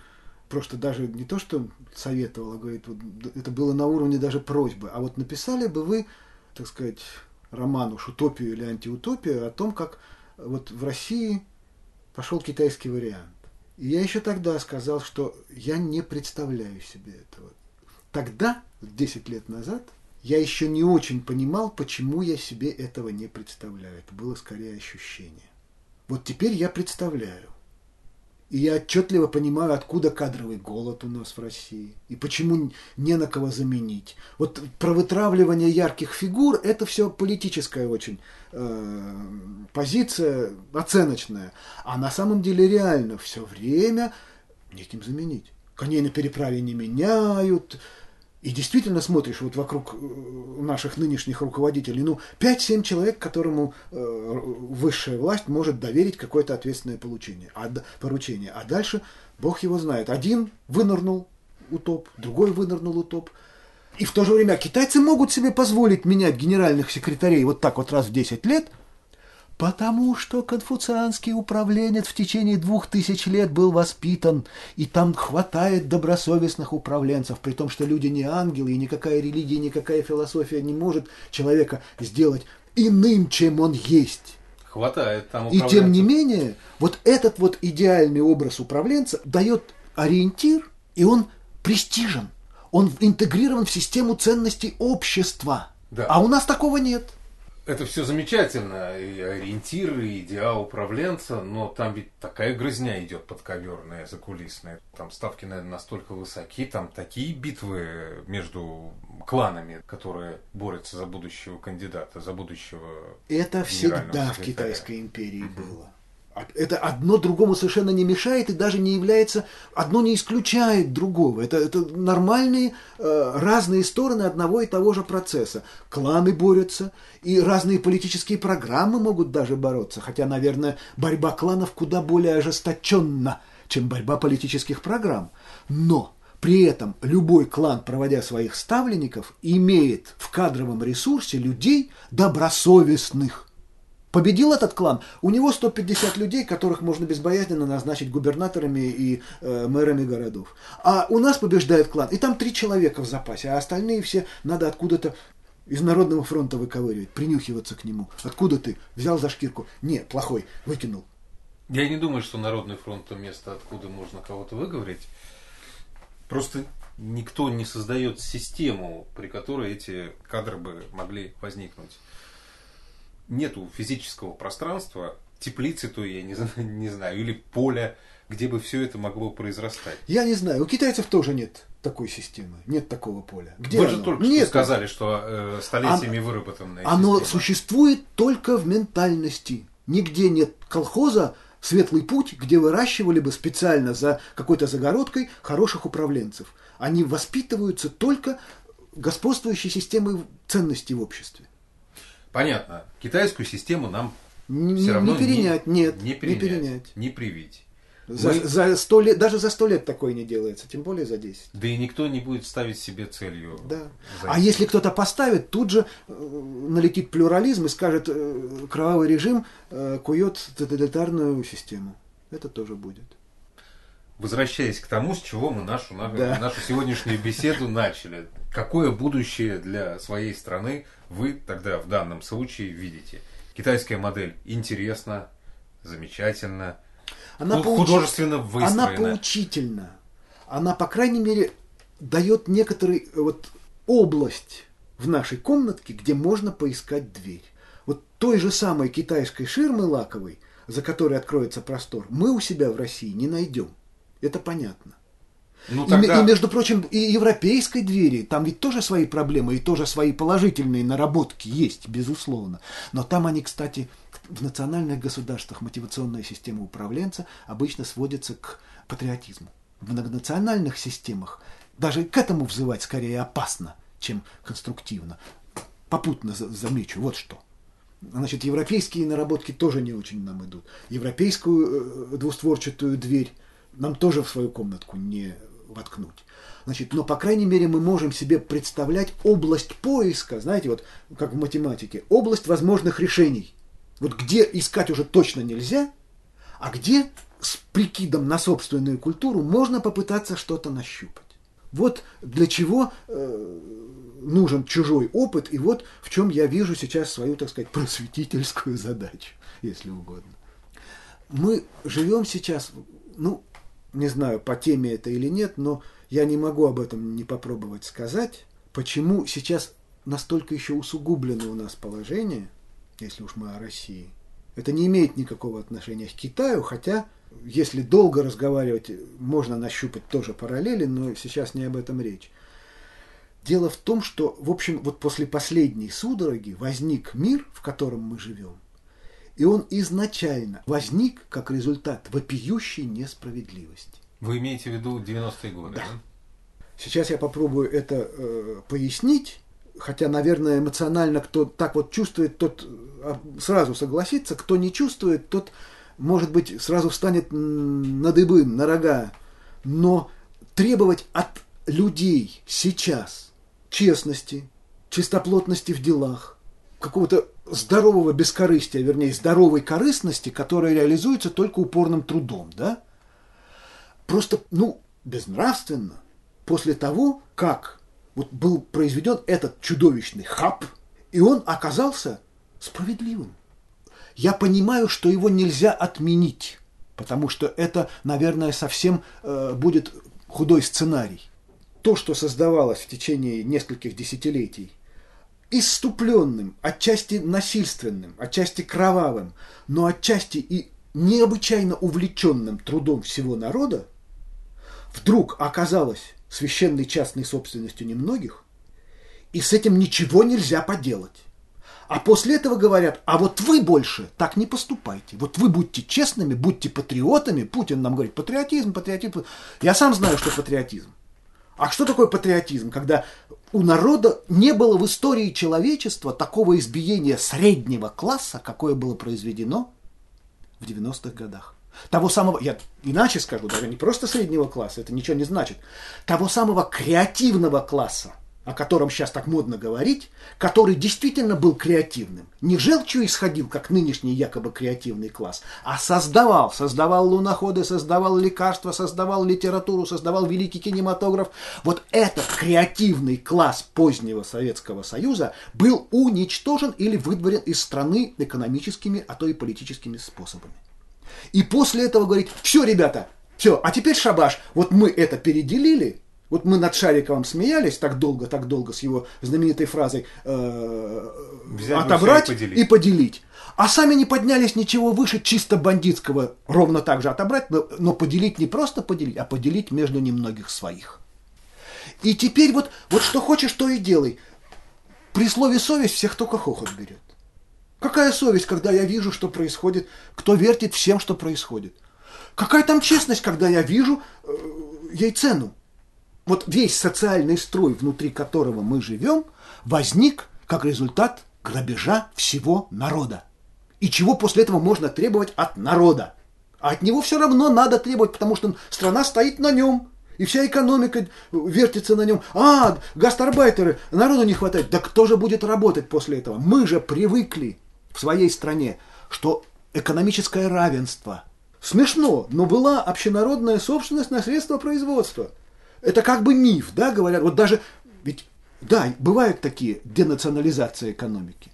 просто даже не то, что советовал, а говорит, вот, это было на уровне даже просьбы, а вот написали бы вы, так сказать, роман уж «Утопию» или «Антиутопию» о том, как вот в России пошел китайский вариант. И я еще тогда сказал, что я не представляю себе этого. Тогда, 10 лет назад, я еще не очень понимал, почему я себе этого не представляю. Это было скорее ощущение. Вот теперь я представляю. И я отчетливо понимаю, откуда кадровый голод у нас в России. И почему не на кого заменить. Вот про вытравливание ярких фигур – это все политическая очень э, позиция, оценочная. А на самом деле реально все время неким заменить. Коней на переправе не меняют. И действительно смотришь вот вокруг э, наших нынешних руководителей, ну, 5-7 человек, которому э, высшая власть может доверить какое-то ответственное получение, а, поручение. А дальше Бог его знает. Один вынырнул утоп, другой вынырнул утоп. И в то же время китайцы могут себе позволить менять генеральных секретарей вот так вот раз в 10 лет, Потому что конфуцианский управленец в течение двух тысяч лет был воспитан, и там хватает добросовестных управленцев, при том, что люди не ангелы, и никакая религия, никакая философия не может человека сделать иным, чем он есть. Хватает там И тем не менее, вот этот вот идеальный образ управленца дает ориентир, и он престижен. Он интегрирован в систему ценностей общества. Да. А у нас такого нет. Это все замечательно, и ориентир, и идеал управленца, но там ведь такая грызня идет подковерная, закулисная. Там ставки, наверное, настолько высоки, там такие битвы между кланами, которые борются за будущего кандидата, за будущего Это всегда в. Китайской империи было. Это одно другому совершенно не мешает и даже не является, одно не исключает другого. Это, это нормальные э, разные стороны одного и того же процесса. Кланы борются, и разные политические программы могут даже бороться. Хотя, наверное, борьба кланов куда более ожесточенна, чем борьба политических программ. Но при этом любой клан, проводя своих ставленников, имеет в кадровом ресурсе людей добросовестных. Победил этот клан, у него 150 людей, которых можно безбоязненно назначить губернаторами и э, мэрами городов. А у нас побеждает клан, и там три человека в запасе, а остальные все надо откуда-то из Народного фронта выковыривать, принюхиваться к нему. Откуда ты? Взял за шкирку. Не, плохой, выкинул. Я не думаю, что Народный фронт то место, откуда можно кого-то выговорить. Просто никто не создает систему, при которой эти кадры бы могли возникнуть. Нету физического пространства, теплицы то я не, <laughs> не знаю, или поля, где бы все это могло произрастать. Я не знаю, у китайцев тоже нет такой системы, нет такого поля. Где Вы же оно? только Нет. что сказали, что э, столетиями выработанная Оно система. существует только в ментальности. Нигде нет колхоза светлый путь, где выращивали бы специально за какой-то загородкой хороших управленцев. Они воспитываются только господствующей системой ценностей в обществе. Понятно. Китайскую систему нам Не, все равно не перенять, не, нет, не не перенять, перенять. не привить. За, Мы- за 100 лет, даже за сто лет такое не делается, тем более за 10. Да и никто не будет ставить себе целью. Да. А если кто-то поставит, тут же э, налетит плюрализм и скажет, э, кровавый режим э, кует тоталитарную систему. Это тоже будет. Возвращаясь к тому, с чего мы нашу, на- Да. нашу сегодняшнюю беседу начали. Какое будущее для своей страны вы тогда в данном случае видите? Китайская модель интересна, замечательна, Она художественно Она выстроена. поучительна. Она, по крайней мере, дает некоторый э, вот область в нашей комнатке, где можно поискать дверь. Вот той же самой китайской ширмы лаковой, за которой откроется простор, мы у себя в России не найдем. Это понятно. Ну, И, тогда- и, между прочим, и европейской двери, там ведь тоже свои проблемы и тоже свои положительные наработки есть, безусловно. Но там они, кстати, в национальных государствах мотивационная система управленца обычно сводится к патриотизму. В многонациональных системах даже к этому взывать скорее опасно, чем конструктивно. Попутно за- замечу, вот что. Значит, европейские наработки тоже не очень нам идут. Европейскую э, двустворчатую дверь нам тоже в свою комнатку не воткнуть. Значит, но, по крайней мере, мы можем себе представлять область поиска, знаете, вот как в математике, область возможных решений. Вот где искать уже точно нельзя, а где с прикидом на собственную культуру можно попытаться что-то нащупать. Вот для чего э, нужен чужой опыт, и вот в чем я вижу сейчас свою, так сказать, просветительскую задачу, если угодно. Мы живем сейчас, ну, не знаю, по теме это или нет, но я не могу об этом не попробовать сказать, почему сейчас настолько еще усугублено у нас положение, если уж мы о России. Это не имеет никакого отношения к Китаю, хотя, если долго разговаривать, можно нащупать тоже параллели, но сейчас не об этом речь. Дело в том, что, в общем, вот после последней судороги возник мир, в котором мы живем, и он изначально возник как результат вопиющей несправедливости. Вы имеете в виду 90-е годы? Да. да? Сейчас я попробую это э, пояснить, хотя, наверное, эмоционально кто так вот чувствует, тот э, сразу согласится, кто не чувствует, тот, может быть, сразу встанет на дыбы, на рога. Но требовать от людей сейчас честности, чистоплотности в делах, какого-то здорового бескорыстия, вернее, здоровой корыстности, которая реализуется только упорным трудом, да? Просто, ну, безнравственно после того, как вот был произведен этот чудовищный хаб, и он оказался справедливым. Я понимаю, что его нельзя отменить, потому что это, наверное, совсем э, будет худой сценарий. То, что создавалось в течение нескольких десятилетий, иступленным, отчасти насильственным, отчасти кровавым, но отчасти и необычайно увлеченным трудом всего народа, вдруг оказалось священной частной собственностью немногих, и с этим ничего нельзя поделать. А после этого говорят, а вот вы больше так не поступайте. Вот вы будьте честными, будьте патриотами. Путин нам говорит, патриотизм, патриотизм. Я сам знаю, что патриотизм. А что такое патриотизм? Когда у народа не было в истории человечества такого избиения среднего класса, какое было произведено в 90-х годах. Того самого, я иначе скажу, даже не просто среднего класса, это ничего не значит, того самого креативного класса, о котором сейчас так модно говорить, который действительно был креативным. Не желчью исходил, как нынешний якобы креативный класс, а создавал. Создавал луноходы, создавал лекарства, создавал литературу, создавал великий кинематограф. Вот этот креативный класс позднего Советского Союза был уничтожен или выдворен из страны экономическими, а то и политическими способами. И после этого говорить, все, ребята, все, а теперь шабаш, вот мы это переделили, вот мы над Шариковым смеялись так долго, так долго с его знаменитой фразой э, Взять отобрать и поделить. и поделить. А сами не поднялись ничего выше чисто бандитского, ровно так же отобрать, но, но поделить не просто поделить, а поделить между немногих своих. И теперь вот, вот что хочешь, то и делай. При слове совесть всех только хохот берет. Какая совесть, когда я вижу, что происходит, кто вертит всем, что происходит? Какая там честность, когда я вижу э, ей цену? Вот весь социальный строй, внутри которого мы живем, возник как результат грабежа всего народа. И чего после этого можно требовать от народа? А от него все равно надо требовать, потому что страна стоит на нем. И вся экономика вертится на нем. А, гастарбайтеры, народу не хватает. Да кто же будет работать после этого? Мы же привыкли в своей стране, что экономическое равенство. Смешно, но была общенародная собственность на средства производства. Это как бы миф, да, говорят. Вот даже, ведь, да, бывают такие денационализации экономики.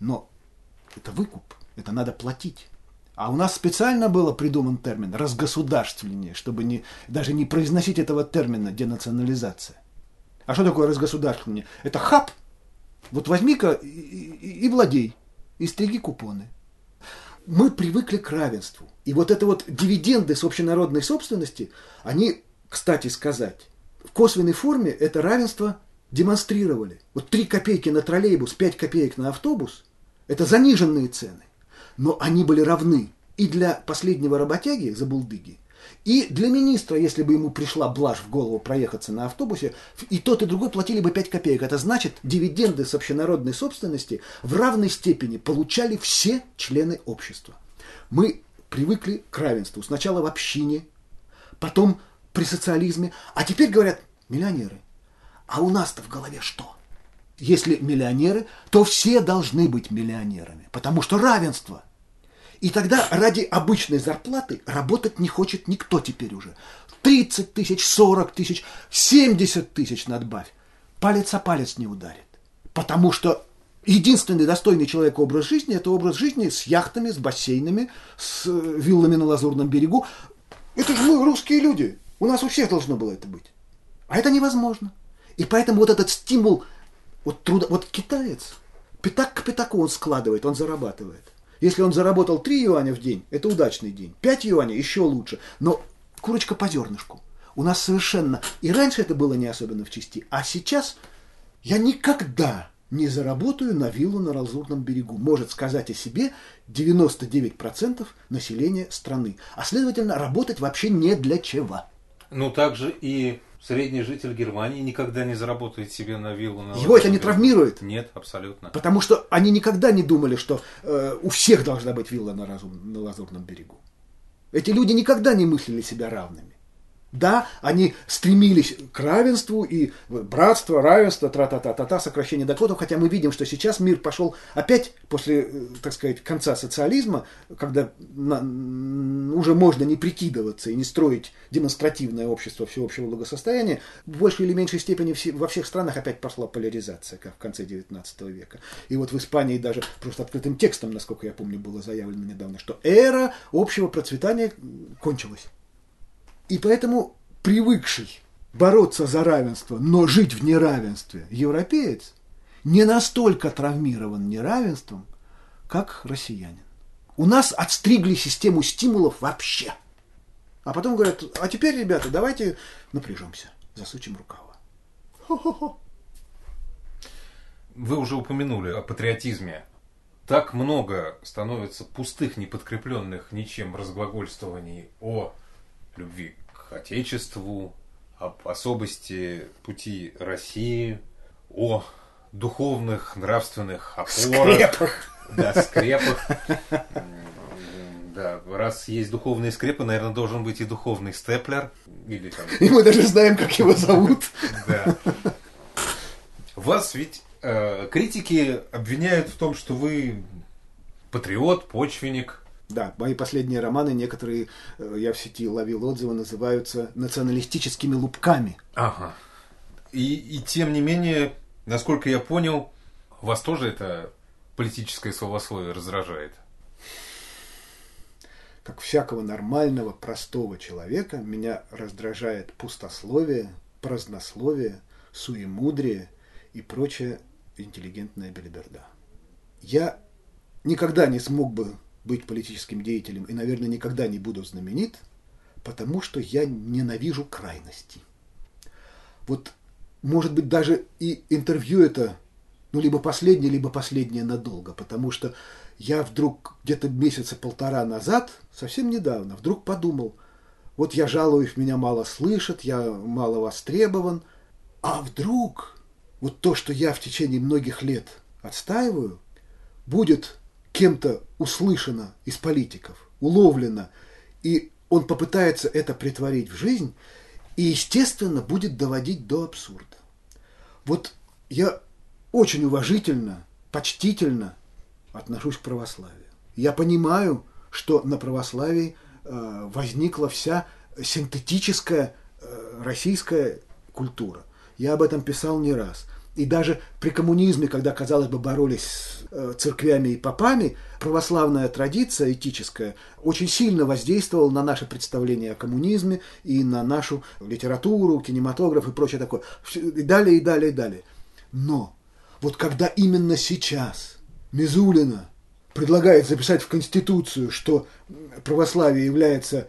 Но это выкуп, это надо платить. А у нас специально было придуман термин разгосударствление, чтобы не, даже не произносить этого термина денационализация. А что такое разгосударствление? Это хаб. Вот возьми-ка и, и, и владей, и стриги купоны. Мы привыкли к равенству. И вот это вот дивиденды с общенародной собственности, они, кстати сказать, в косвенной форме это равенство демонстрировали. Вот 3 копейки на троллейбус, 5 копеек на автобус – это заниженные цены но они были равны и для последнего работяги за булдыги, и для министра, если бы ему пришла блажь в голову проехаться на автобусе, и тот, и другой платили бы 5 копеек. Это значит, дивиденды с общенародной собственности в равной степени получали все члены общества. Мы привыкли к равенству. Сначала в общине, потом при социализме, а теперь говорят миллионеры. А у нас-то в голове что? Если миллионеры, то все должны быть миллионерами, потому что равенство – и тогда ради обычной зарплаты работать не хочет никто теперь уже. 30 тысяч, 40 тысяч, 70 тысяч надбавь. Палец о палец не ударит. Потому что единственный достойный человек образ жизни – это образ жизни с яхтами, с бассейнами, с э, виллами на Лазурном берегу. Это же мы, русские люди. У нас у всех должно было это быть. А это невозможно. И поэтому вот этот стимул, вот, труда, вот китаец, пятак к пятаку он складывает, он зарабатывает. Если он заработал 3 юаня в день, это удачный день. 5 юаней еще лучше. Но курочка по зернышку. У нас совершенно... И раньше это было не особенно в чести. А сейчас я никогда не заработаю на виллу на Лазурном берегу. Может сказать о себе 99% населения страны. А следовательно, работать вообще не для чего. Ну, также и Средний житель Германии никогда не заработает себе на виллу. На Его это не травмирует? Нет, абсолютно. Потому что они никогда не думали, что э, у всех должна быть вилла на, разум, на Лазурном берегу. Эти люди никогда не мыслили себя равными. Да, они стремились к равенству и братство, равенство, тра-та-та-та-та, сокращение доходов, хотя мы видим, что сейчас мир пошел опять после, э, так сказать, конца социализма, когда на, уже можно не прикидываться и не строить демонстративное общество всеобщего благосостояния, в большей или меньшей степени во всех странах опять пошла поляризация, как в конце XIX века. И вот в Испании даже просто открытым текстом, насколько я помню, было заявлено недавно, что эра общего процветания кончилась. И поэтому привыкший бороться за равенство, но жить в неравенстве европеец не настолько травмирован неравенством, как россиянин. У нас отстригли систему стимулов вообще. А потом говорят, а теперь, ребята, давайте напряжемся, засучим рукава. Хо-хо-хо. Вы уже упомянули о патриотизме. Так много становится пустых, неподкрепленных ничем разглагольствований о любви к Отечеству, об особости пути России, о духовных, нравственных опорах. Скрепах. Да, скрепах. Да, раз есть духовные скрепы, наверное, должен быть и духовный степлер. Или там... И мы даже знаем, как его зовут. Да. Вас ведь э, критики обвиняют в том, что вы патриот, почвенник, да, мои последние романы, некоторые, э, я в сети ловил отзывы, называются националистическими лупками. Ага. И, и тем не менее, насколько я понял, вас тоже это политическое словословие раздражает? Как всякого нормального, простого человека, меня раздражает пустословие, празднословие, суемудрие и прочая интеллигентная белиберда. Я никогда не смог бы быть политическим деятелем и, наверное, никогда не буду знаменит, потому что я ненавижу крайности. Вот, может быть, даже и интервью это, ну, либо последнее, либо последнее надолго, потому что я вдруг где-то месяца полтора назад, совсем недавно, вдруг подумал, вот я жалуюсь, меня мало слышат, я мало востребован, а вдруг вот то, что я в течение многих лет отстаиваю, будет кем-то услышано из политиков, уловлено, и он попытается это притворить в жизнь, и, естественно, будет доводить до абсурда. Вот я очень уважительно, почтительно отношусь к православию. Я понимаю, что на православии э, возникла вся синтетическая э, российская культура. Я об этом писал не раз. И даже при коммунизме, когда, казалось бы, боролись с э, церквями и попами, православная традиция этическая очень сильно воздействовала на наше представление о коммунизме и на нашу литературу, кинематограф и прочее такое. И далее, и далее, и далее. Но вот когда именно сейчас Мизулина предлагает записать в Конституцию, что православие является,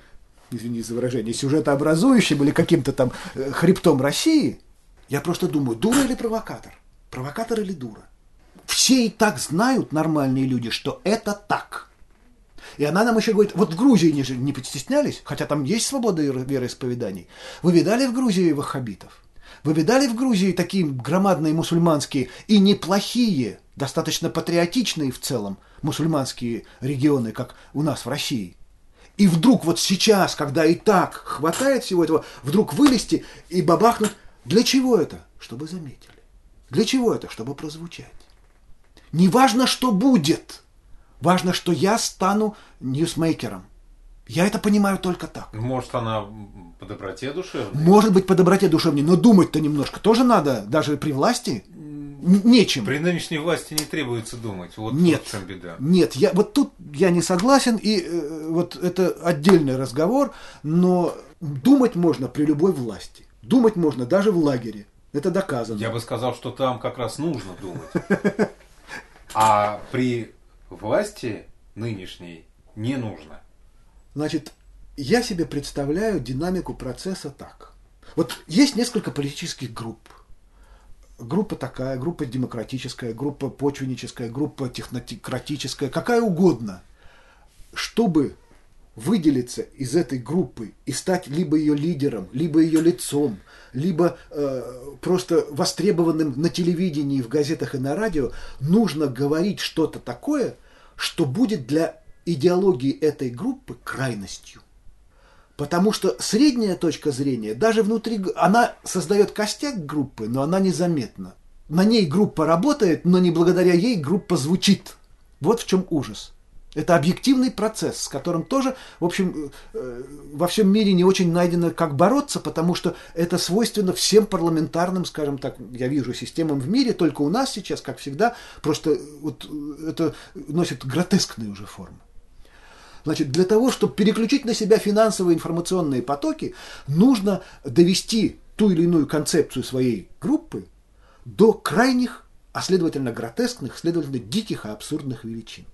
извини за выражение, сюжетообразующим или каким-то там э, хребтом России – я просто думаю, дура или провокатор? Провокатор или дура? Все и так знают, нормальные люди, что это так. И она нам еще говорит, вот в Грузии не, не постеснялись, хотя там есть свобода вероисповеданий. Вы видали в Грузии ваххабитов? Вы видали в Грузии такие громадные мусульманские и неплохие, достаточно патриотичные в целом мусульманские регионы, как у нас в России? И вдруг вот сейчас, когда и так хватает всего этого, вдруг вылезти и бабахнуть – для чего это? Чтобы заметили. Для чего это? Чтобы прозвучать. Не важно, что будет. Важно, что я стану ньюсмейкером. Я это понимаю только так. Может, она по доброте душевной? Может быть, по доброте душевной, но думать-то немножко тоже надо, даже при власти. Нечем. При нынешней власти не требуется думать. Вот нет, в чем беда. Нет, я, вот тут я не согласен, и э, вот это отдельный разговор, но думать можно при любой власти. Думать можно даже в лагере. Это доказано. Я бы сказал, что там как раз нужно думать. А при власти нынешней не нужно. Значит, я себе представляю динамику процесса так. Вот есть несколько политических групп. Группа такая, группа демократическая, группа почвенническая, группа технократическая, какая угодно. Чтобы выделиться из этой группы и стать либо ее лидером, либо ее лицом, либо э, просто востребованным на телевидении, в газетах и на радио, нужно говорить что-то такое, что будет для идеологии этой группы крайностью. Потому что средняя точка зрения, даже внутри, она создает костяк группы, но она незаметна. На ней группа работает, но не благодаря ей группа звучит. Вот в чем ужас. Это объективный процесс, с которым тоже, в общем, э, во всем мире не очень найдено, как бороться, потому что это свойственно всем парламентарным, скажем так, я вижу, системам в мире, только у нас сейчас, как всегда, просто вот это носит гротескные уже формы. Значит, для того, чтобы переключить на себя финансовые информационные потоки, нужно довести ту или иную концепцию своей группы до крайних, а следовательно гротескных, следовательно диких и абсурдных величин.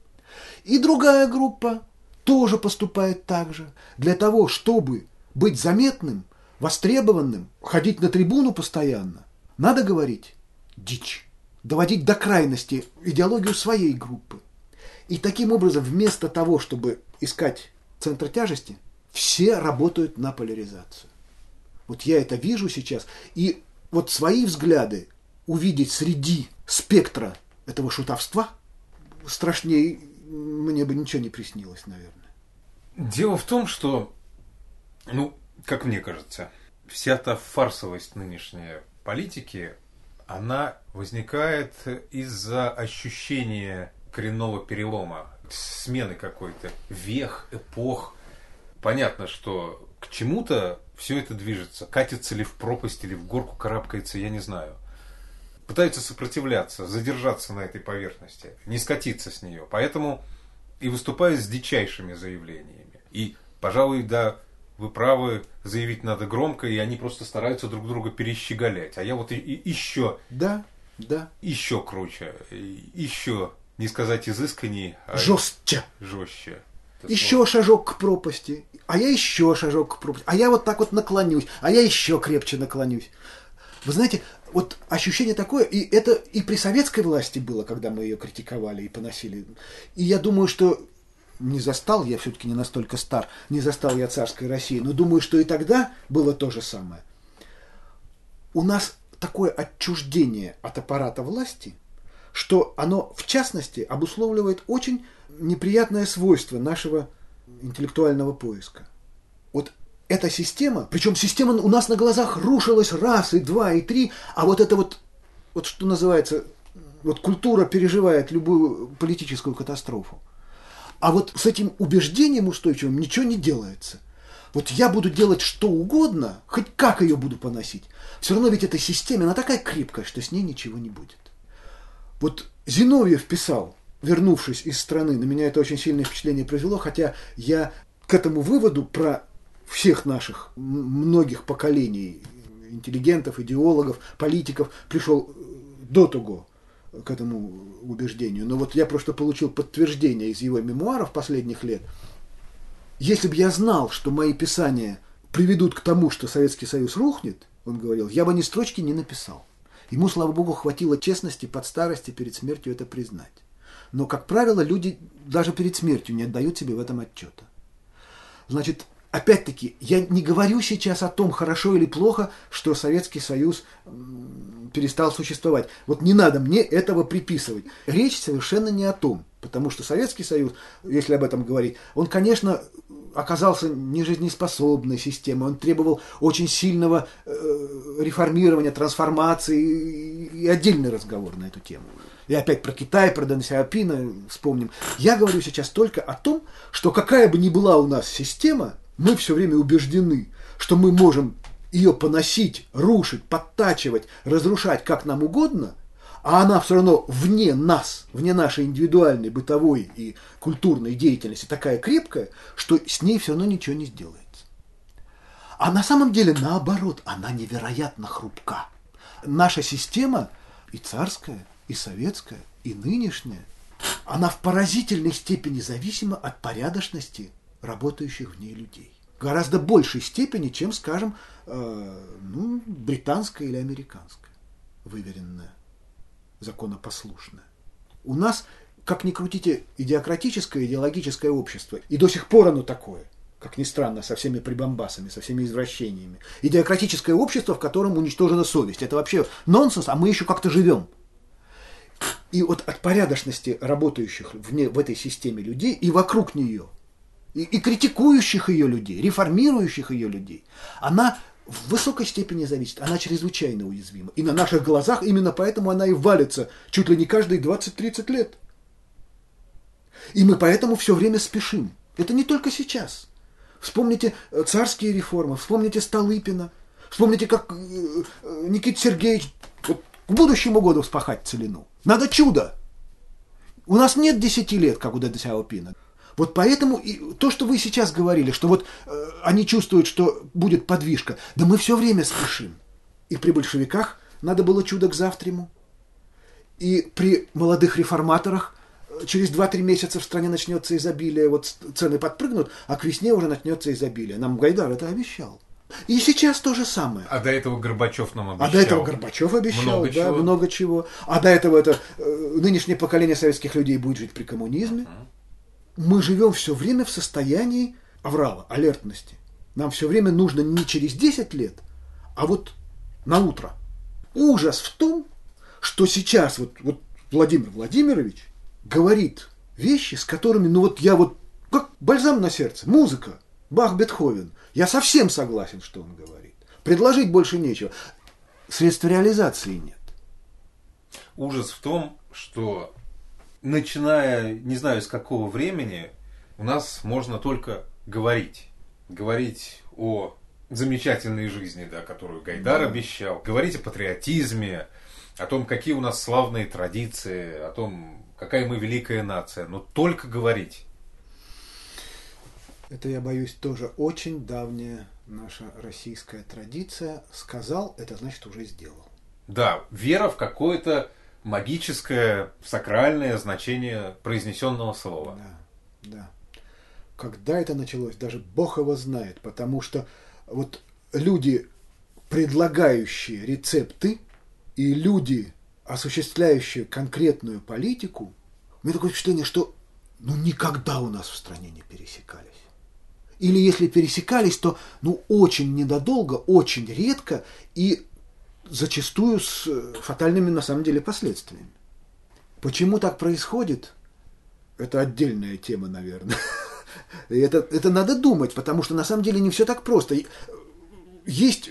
И другая группа тоже поступает так же. Для того, чтобы быть заметным, востребованным, ходить на трибуну постоянно, надо говорить дичь, доводить до крайности идеологию своей группы. И таким образом, вместо того, чтобы искать центр тяжести, все работают на поляризацию. Вот я это вижу сейчас, и вот свои взгляды увидеть среди спектра этого шутовства страшнее мне бы ничего не приснилось, наверное. Дело в том, что, ну, как мне кажется, вся та фарсовость нынешней политики, она возникает из-за ощущения коренного перелома, смены какой-то, вех, эпох. Понятно, что к чему-то все это движется. Катится ли в пропасть или в горку карабкается, я не знаю пытаются сопротивляться, задержаться на этой поверхности, не скатиться с нее. Поэтому и выступают с дичайшими заявлениями. И, пожалуй, да, вы правы, заявить надо громко, и они просто стараются друг друга перещеголять. А я вот и, и еще... Да, да. Еще круче, еще, не сказать изысканней, а жестче. Жестче. еще слово. шажок к пропасти, а я еще шажок к пропасти, а я вот так вот наклонюсь, а я еще крепче наклонюсь. Вы знаете, вот ощущение такое, и это и при советской власти было, когда мы ее критиковали и поносили. И я думаю, что не застал, я все-таки не настолько стар, не застал я царской России, но думаю, что и тогда было то же самое. У нас такое отчуждение от аппарата власти, что оно, в частности, обусловливает очень неприятное свойство нашего интеллектуального поиска. Эта система, причем система у нас на глазах рушилась раз, и два, и три, а вот это вот, вот что называется, вот культура переживает любую политическую катастрофу. А вот с этим убеждением устойчивым ничего не делается. Вот я буду делать что угодно, хоть как ее буду поносить. Все равно ведь эта система, она такая крепкая, что с ней ничего не будет. Вот Зиновьев писал, вернувшись из страны, на меня это очень сильное впечатление произвело, хотя я к этому выводу про всех наших многих поколений интеллигентов, идеологов, политиков пришел э, до того к этому убеждению. Но вот я просто получил подтверждение из его мемуаров последних лет. Если бы я знал, что мои писания приведут к тому, что Советский Союз рухнет, он говорил, я бы ни строчки не написал. Ему, слава богу, хватило честности под старости перед смертью это признать. Но, как правило, люди даже перед смертью не отдают себе в этом отчета. Значит, опять-таки, я не говорю сейчас о том, хорошо или плохо, что Советский Союз перестал существовать. Вот не надо мне этого приписывать. Речь совершенно не о том, потому что Советский Союз, если об этом говорить, он, конечно, оказался нежизнеспособной системой, он требовал очень сильного э, реформирования, трансформации и, отдельный разговор на эту тему. И опять про Китай, про Дэн Сяопина вспомним. Я говорю сейчас только о том, что какая бы ни была у нас система, мы все время убеждены, что мы можем ее поносить, рушить, подтачивать, разрушать как нам угодно, а она все равно вне нас, вне нашей индивидуальной, бытовой и культурной деятельности такая крепкая, что с ней все равно ничего не сделается. А на самом деле наоборот, она невероятно хрупка. Наша система и царская, и советская, и нынешняя, она в поразительной степени зависима от порядочности работающих в ней людей. Гораздо большей степени, чем, скажем, э, ну, британская или американская, выверенная, законопослушная. У нас, как ни крутите, идеократическое, идеологическое общество, и до сих пор оно такое, как ни странно, со всеми прибамбасами, со всеми извращениями. Идеократическое общество, в котором уничтожена совесть. Это вообще нонсенс, а мы еще как-то живем. И вот от порядочности работающих вне, в этой системе людей и вокруг нее, и, и критикующих ее людей, реформирующих ее людей, она в высокой степени зависит, она чрезвычайно уязвима. И на наших глазах именно поэтому она и валится чуть ли не каждые 20-30 лет. И мы поэтому все время спешим. Это не только сейчас. Вспомните э, царские реформы, вспомните Столыпина, вспомните, как э, э, Никита Сергеевич вот, к будущему году вспахать целину. Надо чудо. У нас нет 10 лет, как у Дэ Сяопина. Вот поэтому и то, что вы сейчас говорили, что вот э, они чувствуют, что будет подвижка, да мы все время спешим. И при большевиках надо было чудо к завтраму. И при молодых реформаторах э, через 2-3 месяца в стране начнется изобилие, вот цены подпрыгнут, а к весне уже начнется изобилие. Нам Гайдар это обещал. И сейчас то же самое. А до этого Горбачев нам обещал. А до этого Горбачев обещал, много да, чего. много чего. А до этого это э, нынешнее поколение советских людей будет жить при коммунизме. Uh-huh мы живем все время в состоянии аврала, алертности. Нам все время нужно не через 10 лет, а вот на утро. Ужас в том, что сейчас вот, вот Владимир Владимирович говорит вещи, с которыми, ну вот я вот, как бальзам на сердце, музыка, Бах, Бетховен. Я совсем согласен, что он говорит. Предложить больше нечего. Средств реализации нет. Ужас в том, что начиная, не знаю с какого времени, у нас можно только говорить. Говорить о замечательной жизни, да, которую Гайдар да. обещал. Говорить о патриотизме, о том, какие у нас славные традиции, о том, какая мы великая нация. Но только говорить. Это, я боюсь, тоже очень давняя наша российская традиция. Сказал, это значит уже сделал. Да, вера в какое-то магическое, сакральное значение произнесенного слова. Да, да. Когда это началось, даже Бог его знает, потому что вот люди, предлагающие рецепты и люди, осуществляющие конкретную политику, у меня такое впечатление, что ну, никогда у нас в стране не пересекались. Или если пересекались, то ну, очень недодолго, очень редко и зачастую с фатальными на самом деле последствиями. Почему так происходит? Это отдельная тема, наверное. <laughs> И это, это надо думать, потому что на самом деле не все так просто. Есть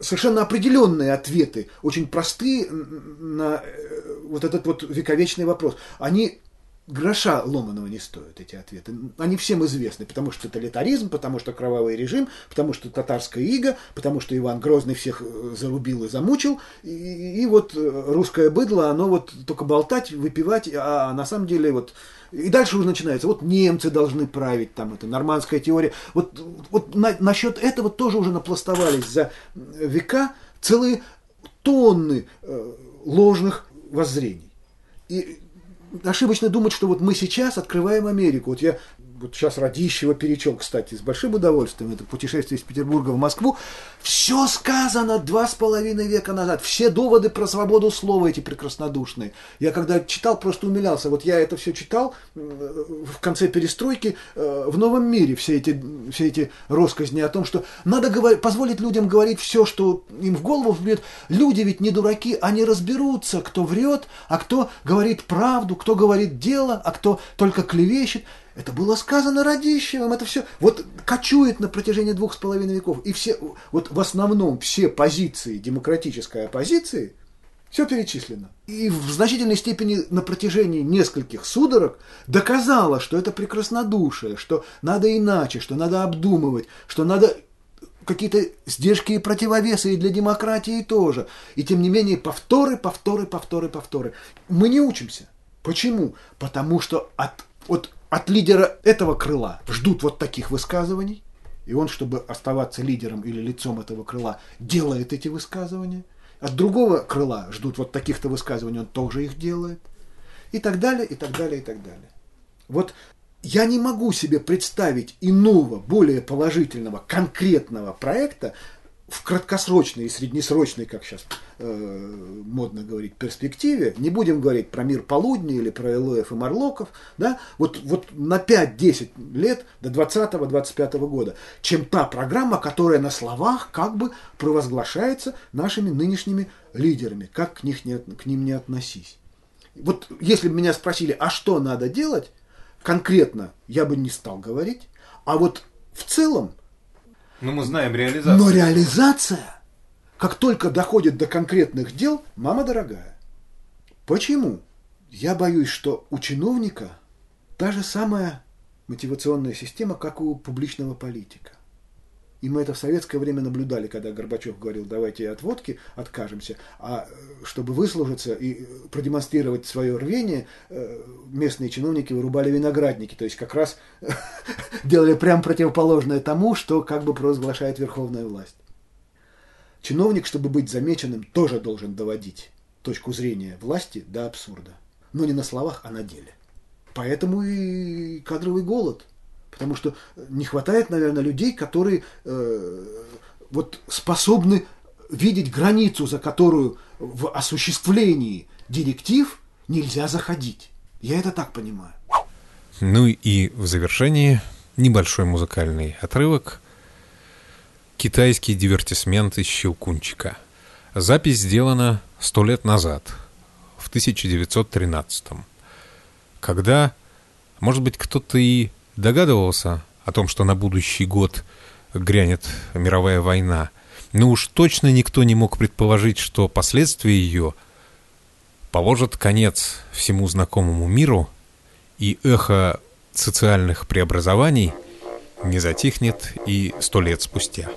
совершенно определенные ответы, очень простые на э, вот этот вот вековечный вопрос. Они гроша ломаного не стоят эти ответы. Они всем известны, потому что тоталитаризм, потому что кровавый режим, потому что татарская ига, потому что Иван Грозный всех э, зарубил и замучил, и, и вот э, русское быдло, оно вот только болтать, выпивать, а на самом деле вот и дальше уже начинается, вот немцы должны править, там это нормандская теория. Вот, вот на, насчет этого тоже уже напластовались за века целые тонны э, ложных воззрений. И ошибочно думать, что вот мы сейчас открываем Америку. Вот я вот сейчас Радищева перечел, кстати, с большим удовольствием, это путешествие из Петербурга в Москву, все сказано два с половиной века назад, все доводы про свободу слова эти прекраснодушные. Я когда читал, просто умилялся. Вот я это все читал в конце перестройки э, в новом мире, все эти, все эти россказни о том, что надо говорить, позволить людям говорить все, что им в голову вбьет. Люди ведь не дураки, они разберутся, кто врет, а кто говорит правду, кто говорит дело, а кто только клевещет. Это было сказано Радищевым, это все вот кочует на протяжении двух с половиной веков. И все, вот в основном все позиции демократической оппозиции, все перечислено. И в значительной степени на протяжении нескольких судорог доказало, что это прекраснодушие, что надо иначе, что надо обдумывать, что надо какие-то сдержки и противовесы и для демократии тоже. И тем не менее повторы, повторы, повторы, повторы. Мы не учимся. Почему? Потому что от, от от лидера этого крыла ждут вот таких высказываний, и он, чтобы оставаться лидером или лицом этого крыла, делает эти высказывания. От другого крыла ждут вот таких-то высказываний, он тоже их делает. И так далее, и так далее, и так далее. Вот я не могу себе представить иного, более положительного, конкретного проекта, в краткосрочной и среднесрочной, как сейчас э, модно говорить, перспективе, не будем говорить про мир полудня или про Элоев и Марлоков, да, вот, вот на 5-10 лет до 20-25 года, чем та программа, которая на словах как бы провозглашается нашими нынешними лидерами, как к, них не, к ним не относись. Вот если бы меня спросили, а что надо делать, конкретно я бы не стал говорить, а вот в целом ну, мы знаем реализацию. Но реализация, как только доходит до конкретных дел, мама дорогая. Почему? Я боюсь, что у чиновника та же самая мотивационная система, как у публичного политика. И мы это в советское время наблюдали, когда Горбачев говорил, давайте от водки откажемся, а э, чтобы выслужиться и продемонстрировать свое рвение, э, местные чиновники вырубали виноградники, то есть как раз <laughs> делали прям противоположное тому, что как бы провозглашает верховная власть. Чиновник, чтобы быть замеченным, тоже должен доводить точку зрения власти до абсурда. Но не на словах, а на деле. Поэтому и кадровый голод – Потому что не хватает, наверное, людей, которые э, вот способны видеть границу, за которую в осуществлении директив нельзя заходить. Я это так понимаю. Ну и в завершении небольшой музыкальный отрывок. Китайский дивертисмент из Щелкунчика. Запись сделана сто лет назад, в 1913 когда, может быть, кто-то и догадывался о том, что на будущий год грянет мировая война, но уж точно никто не мог предположить, что последствия ее положат конец всему знакомому миру, и эхо социальных преобразований не затихнет и сто лет спустя.